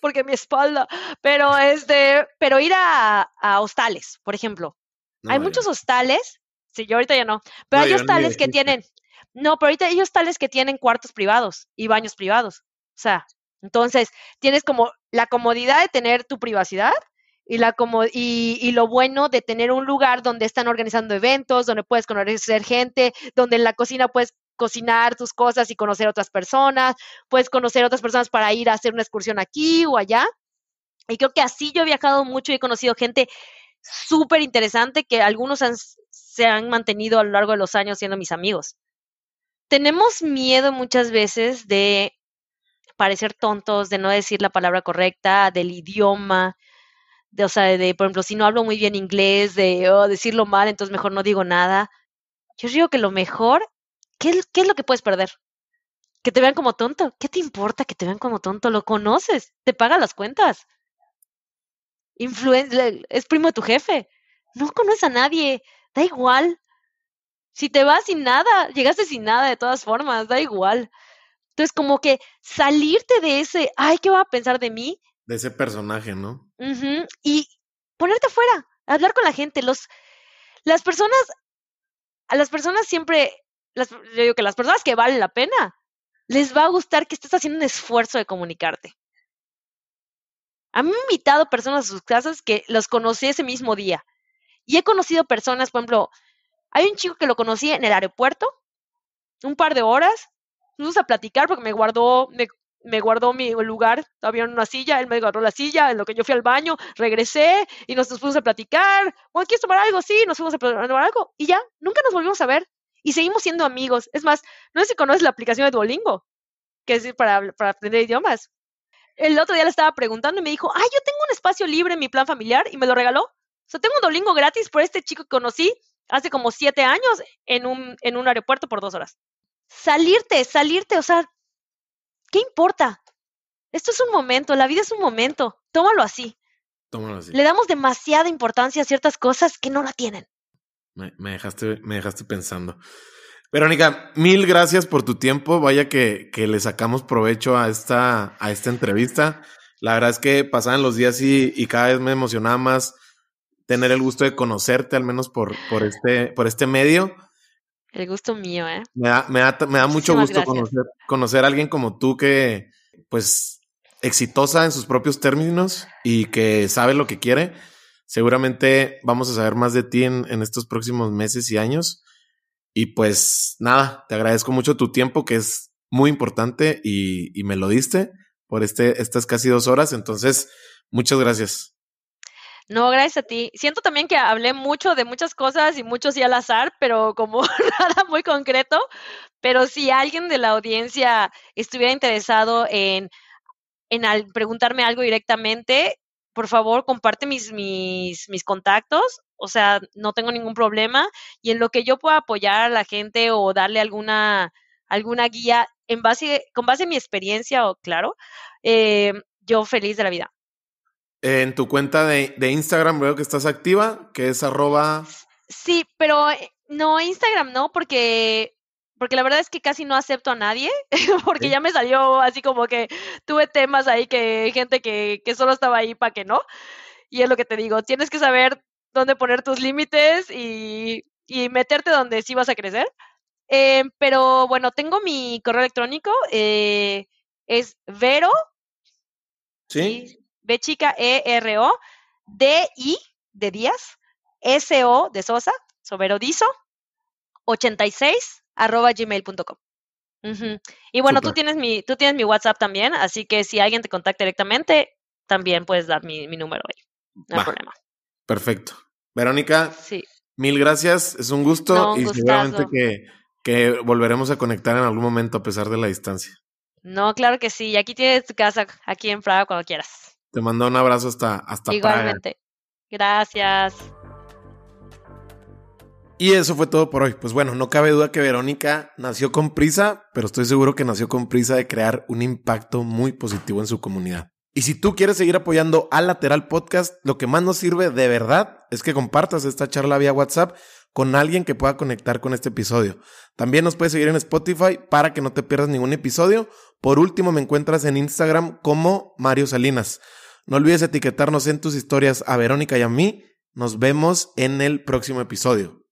porque mi espalda, pero este, pero ir a, a hostales, por ejemplo. No, hay muchos hostales, sí, yo ahorita ya no, pero no, hay hostales que tienen, no, pero ahorita hay hostales que tienen cuartos privados y baños privados. O sea, entonces tienes como la comodidad de tener tu privacidad y, la como, y, y, lo bueno de tener un lugar donde están organizando eventos, donde puedes conocer gente, donde en la cocina puedes cocinar tus cosas y conocer otras personas, puedes conocer otras personas para ir a hacer una excursión aquí o allá. Y creo que así yo he viajado mucho y he conocido gente súper interesante que algunos han, se han mantenido a lo largo de los años siendo mis amigos. Tenemos miedo muchas veces de parecer tontos, de no decir la palabra correcta, del idioma, de, o sea, de, por ejemplo, si no hablo muy bien inglés, de oh, decirlo mal, entonces mejor no digo nada. Yo digo que lo mejor ¿qué, ¿qué es lo que puedes perder? Que te vean como tonto. ¿Qué te importa que te vean como tonto? Lo conoces, te paga las cuentas. Es primo de tu jefe. No conoces a nadie, da igual. Si te vas sin nada, llegaste sin nada de todas formas, da igual. Entonces, como que salirte de ese, ay, ¿qué va a pensar de mí? De ese personaje, ¿no? Uh -huh, y ponerte afuera, hablar con la gente. Los, las personas, a las personas siempre las, yo digo que las personas que valen la pena, les va a gustar que estés haciendo un esfuerzo de comunicarte. A mí han invitado personas a sus casas que los conocí ese mismo día. Y he conocido personas, por ejemplo, hay un chico que lo conocí en el aeropuerto, un par de horas, nos fuimos a platicar porque me guardó, me, me guardó mi lugar, había una silla, él me guardó la silla, en lo que yo fui al baño, regresé y nos, nos fuimos a platicar, bueno, ¿quieres tomar algo? Sí, nos fuimos a tomar algo y ya, nunca nos volvimos a ver y seguimos siendo amigos. Es más, no sé si conoces la aplicación de Duolingo, que es para, para aprender idiomas. El otro día le estaba preguntando y me dijo, ay, yo tengo un espacio libre en mi plan familiar y me lo regaló. O sea, tengo un Duolingo gratis por este chico que conocí hace como siete años en un, en un aeropuerto por dos horas. Salirte, salirte, o sea, ¿qué importa? Esto es un momento, la vida es un momento, tómalo así. Tómalo así. Le damos demasiada importancia a ciertas cosas que no la tienen. Me, me, dejaste, me dejaste pensando. Verónica, mil gracias por tu tiempo. Vaya que, que le sacamos provecho a esta, a esta entrevista. La verdad es que pasaban los días y, y cada vez me emocionaba más tener el gusto de conocerte, al menos por, por, este, por este medio. El gusto mío, ¿eh? Me da, me da, me da mucho gusto conocer, conocer a alguien como tú que, pues, exitosa en sus propios términos y que sabe lo que quiere. Seguramente vamos a saber más de ti en, en estos próximos meses y años. Y pues nada, te agradezco mucho tu tiempo, que es muy importante y, y me lo diste por este, estas casi dos horas. Entonces, muchas gracias. No, gracias a ti. Siento también que hablé mucho de muchas cosas y mucho sí al azar, pero como nada muy concreto. Pero si alguien de la audiencia estuviera interesado en, en al preguntarme algo directamente, por favor, comparte mis, mis, mis contactos. O sea, no tengo ningún problema. Y en lo que yo pueda apoyar a la gente o darle alguna, alguna guía en base, con base en mi experiencia, o claro, eh, yo feliz de la vida. En tu cuenta de, de, Instagram veo que estás activa, que es arroba. Sí, pero eh, no, Instagram no, porque, porque la verdad es que casi no acepto a nadie, porque ¿Sí? ya me salió así como que tuve temas ahí que gente que, que solo estaba ahí para que no. Y es lo que te digo, tienes que saber dónde poner tus límites y, y meterte donde sí vas a crecer. Eh, pero bueno, tengo mi correo electrónico, eh, es Vero. Sí. B chica E R O D I de Díaz S O de Sosa, Soberodizo 86 arroba gmail.com. Uh -huh. Y bueno, tú tienes mi, tú tienes mi WhatsApp también, así que si alguien te contacta directamente, también puedes dar mi, mi número ahí. No Va. hay problema. Perfecto. Verónica, sí. mil gracias, es un gusto no, un y seguramente que, que volveremos a conectar en algún momento a pesar de la distancia. No, claro que sí. Y aquí tienes tu casa, aquí en Praga, cuando quieras. Te mando un abrazo hasta, hasta Igualmente. Praga. Gracias. Y eso fue todo por hoy. Pues bueno, no cabe duda que Verónica nació con prisa, pero estoy seguro que nació con prisa de crear un impacto muy positivo en su comunidad. Y si tú quieres seguir apoyando a Lateral Podcast, lo que más nos sirve de verdad es que compartas esta charla vía WhatsApp con alguien que pueda conectar con este episodio. También nos puedes seguir en Spotify para que no te pierdas ningún episodio. Por último, me encuentras en Instagram como Mario Salinas. No olvides etiquetarnos en tus historias a Verónica y a mí. Nos vemos en el próximo episodio.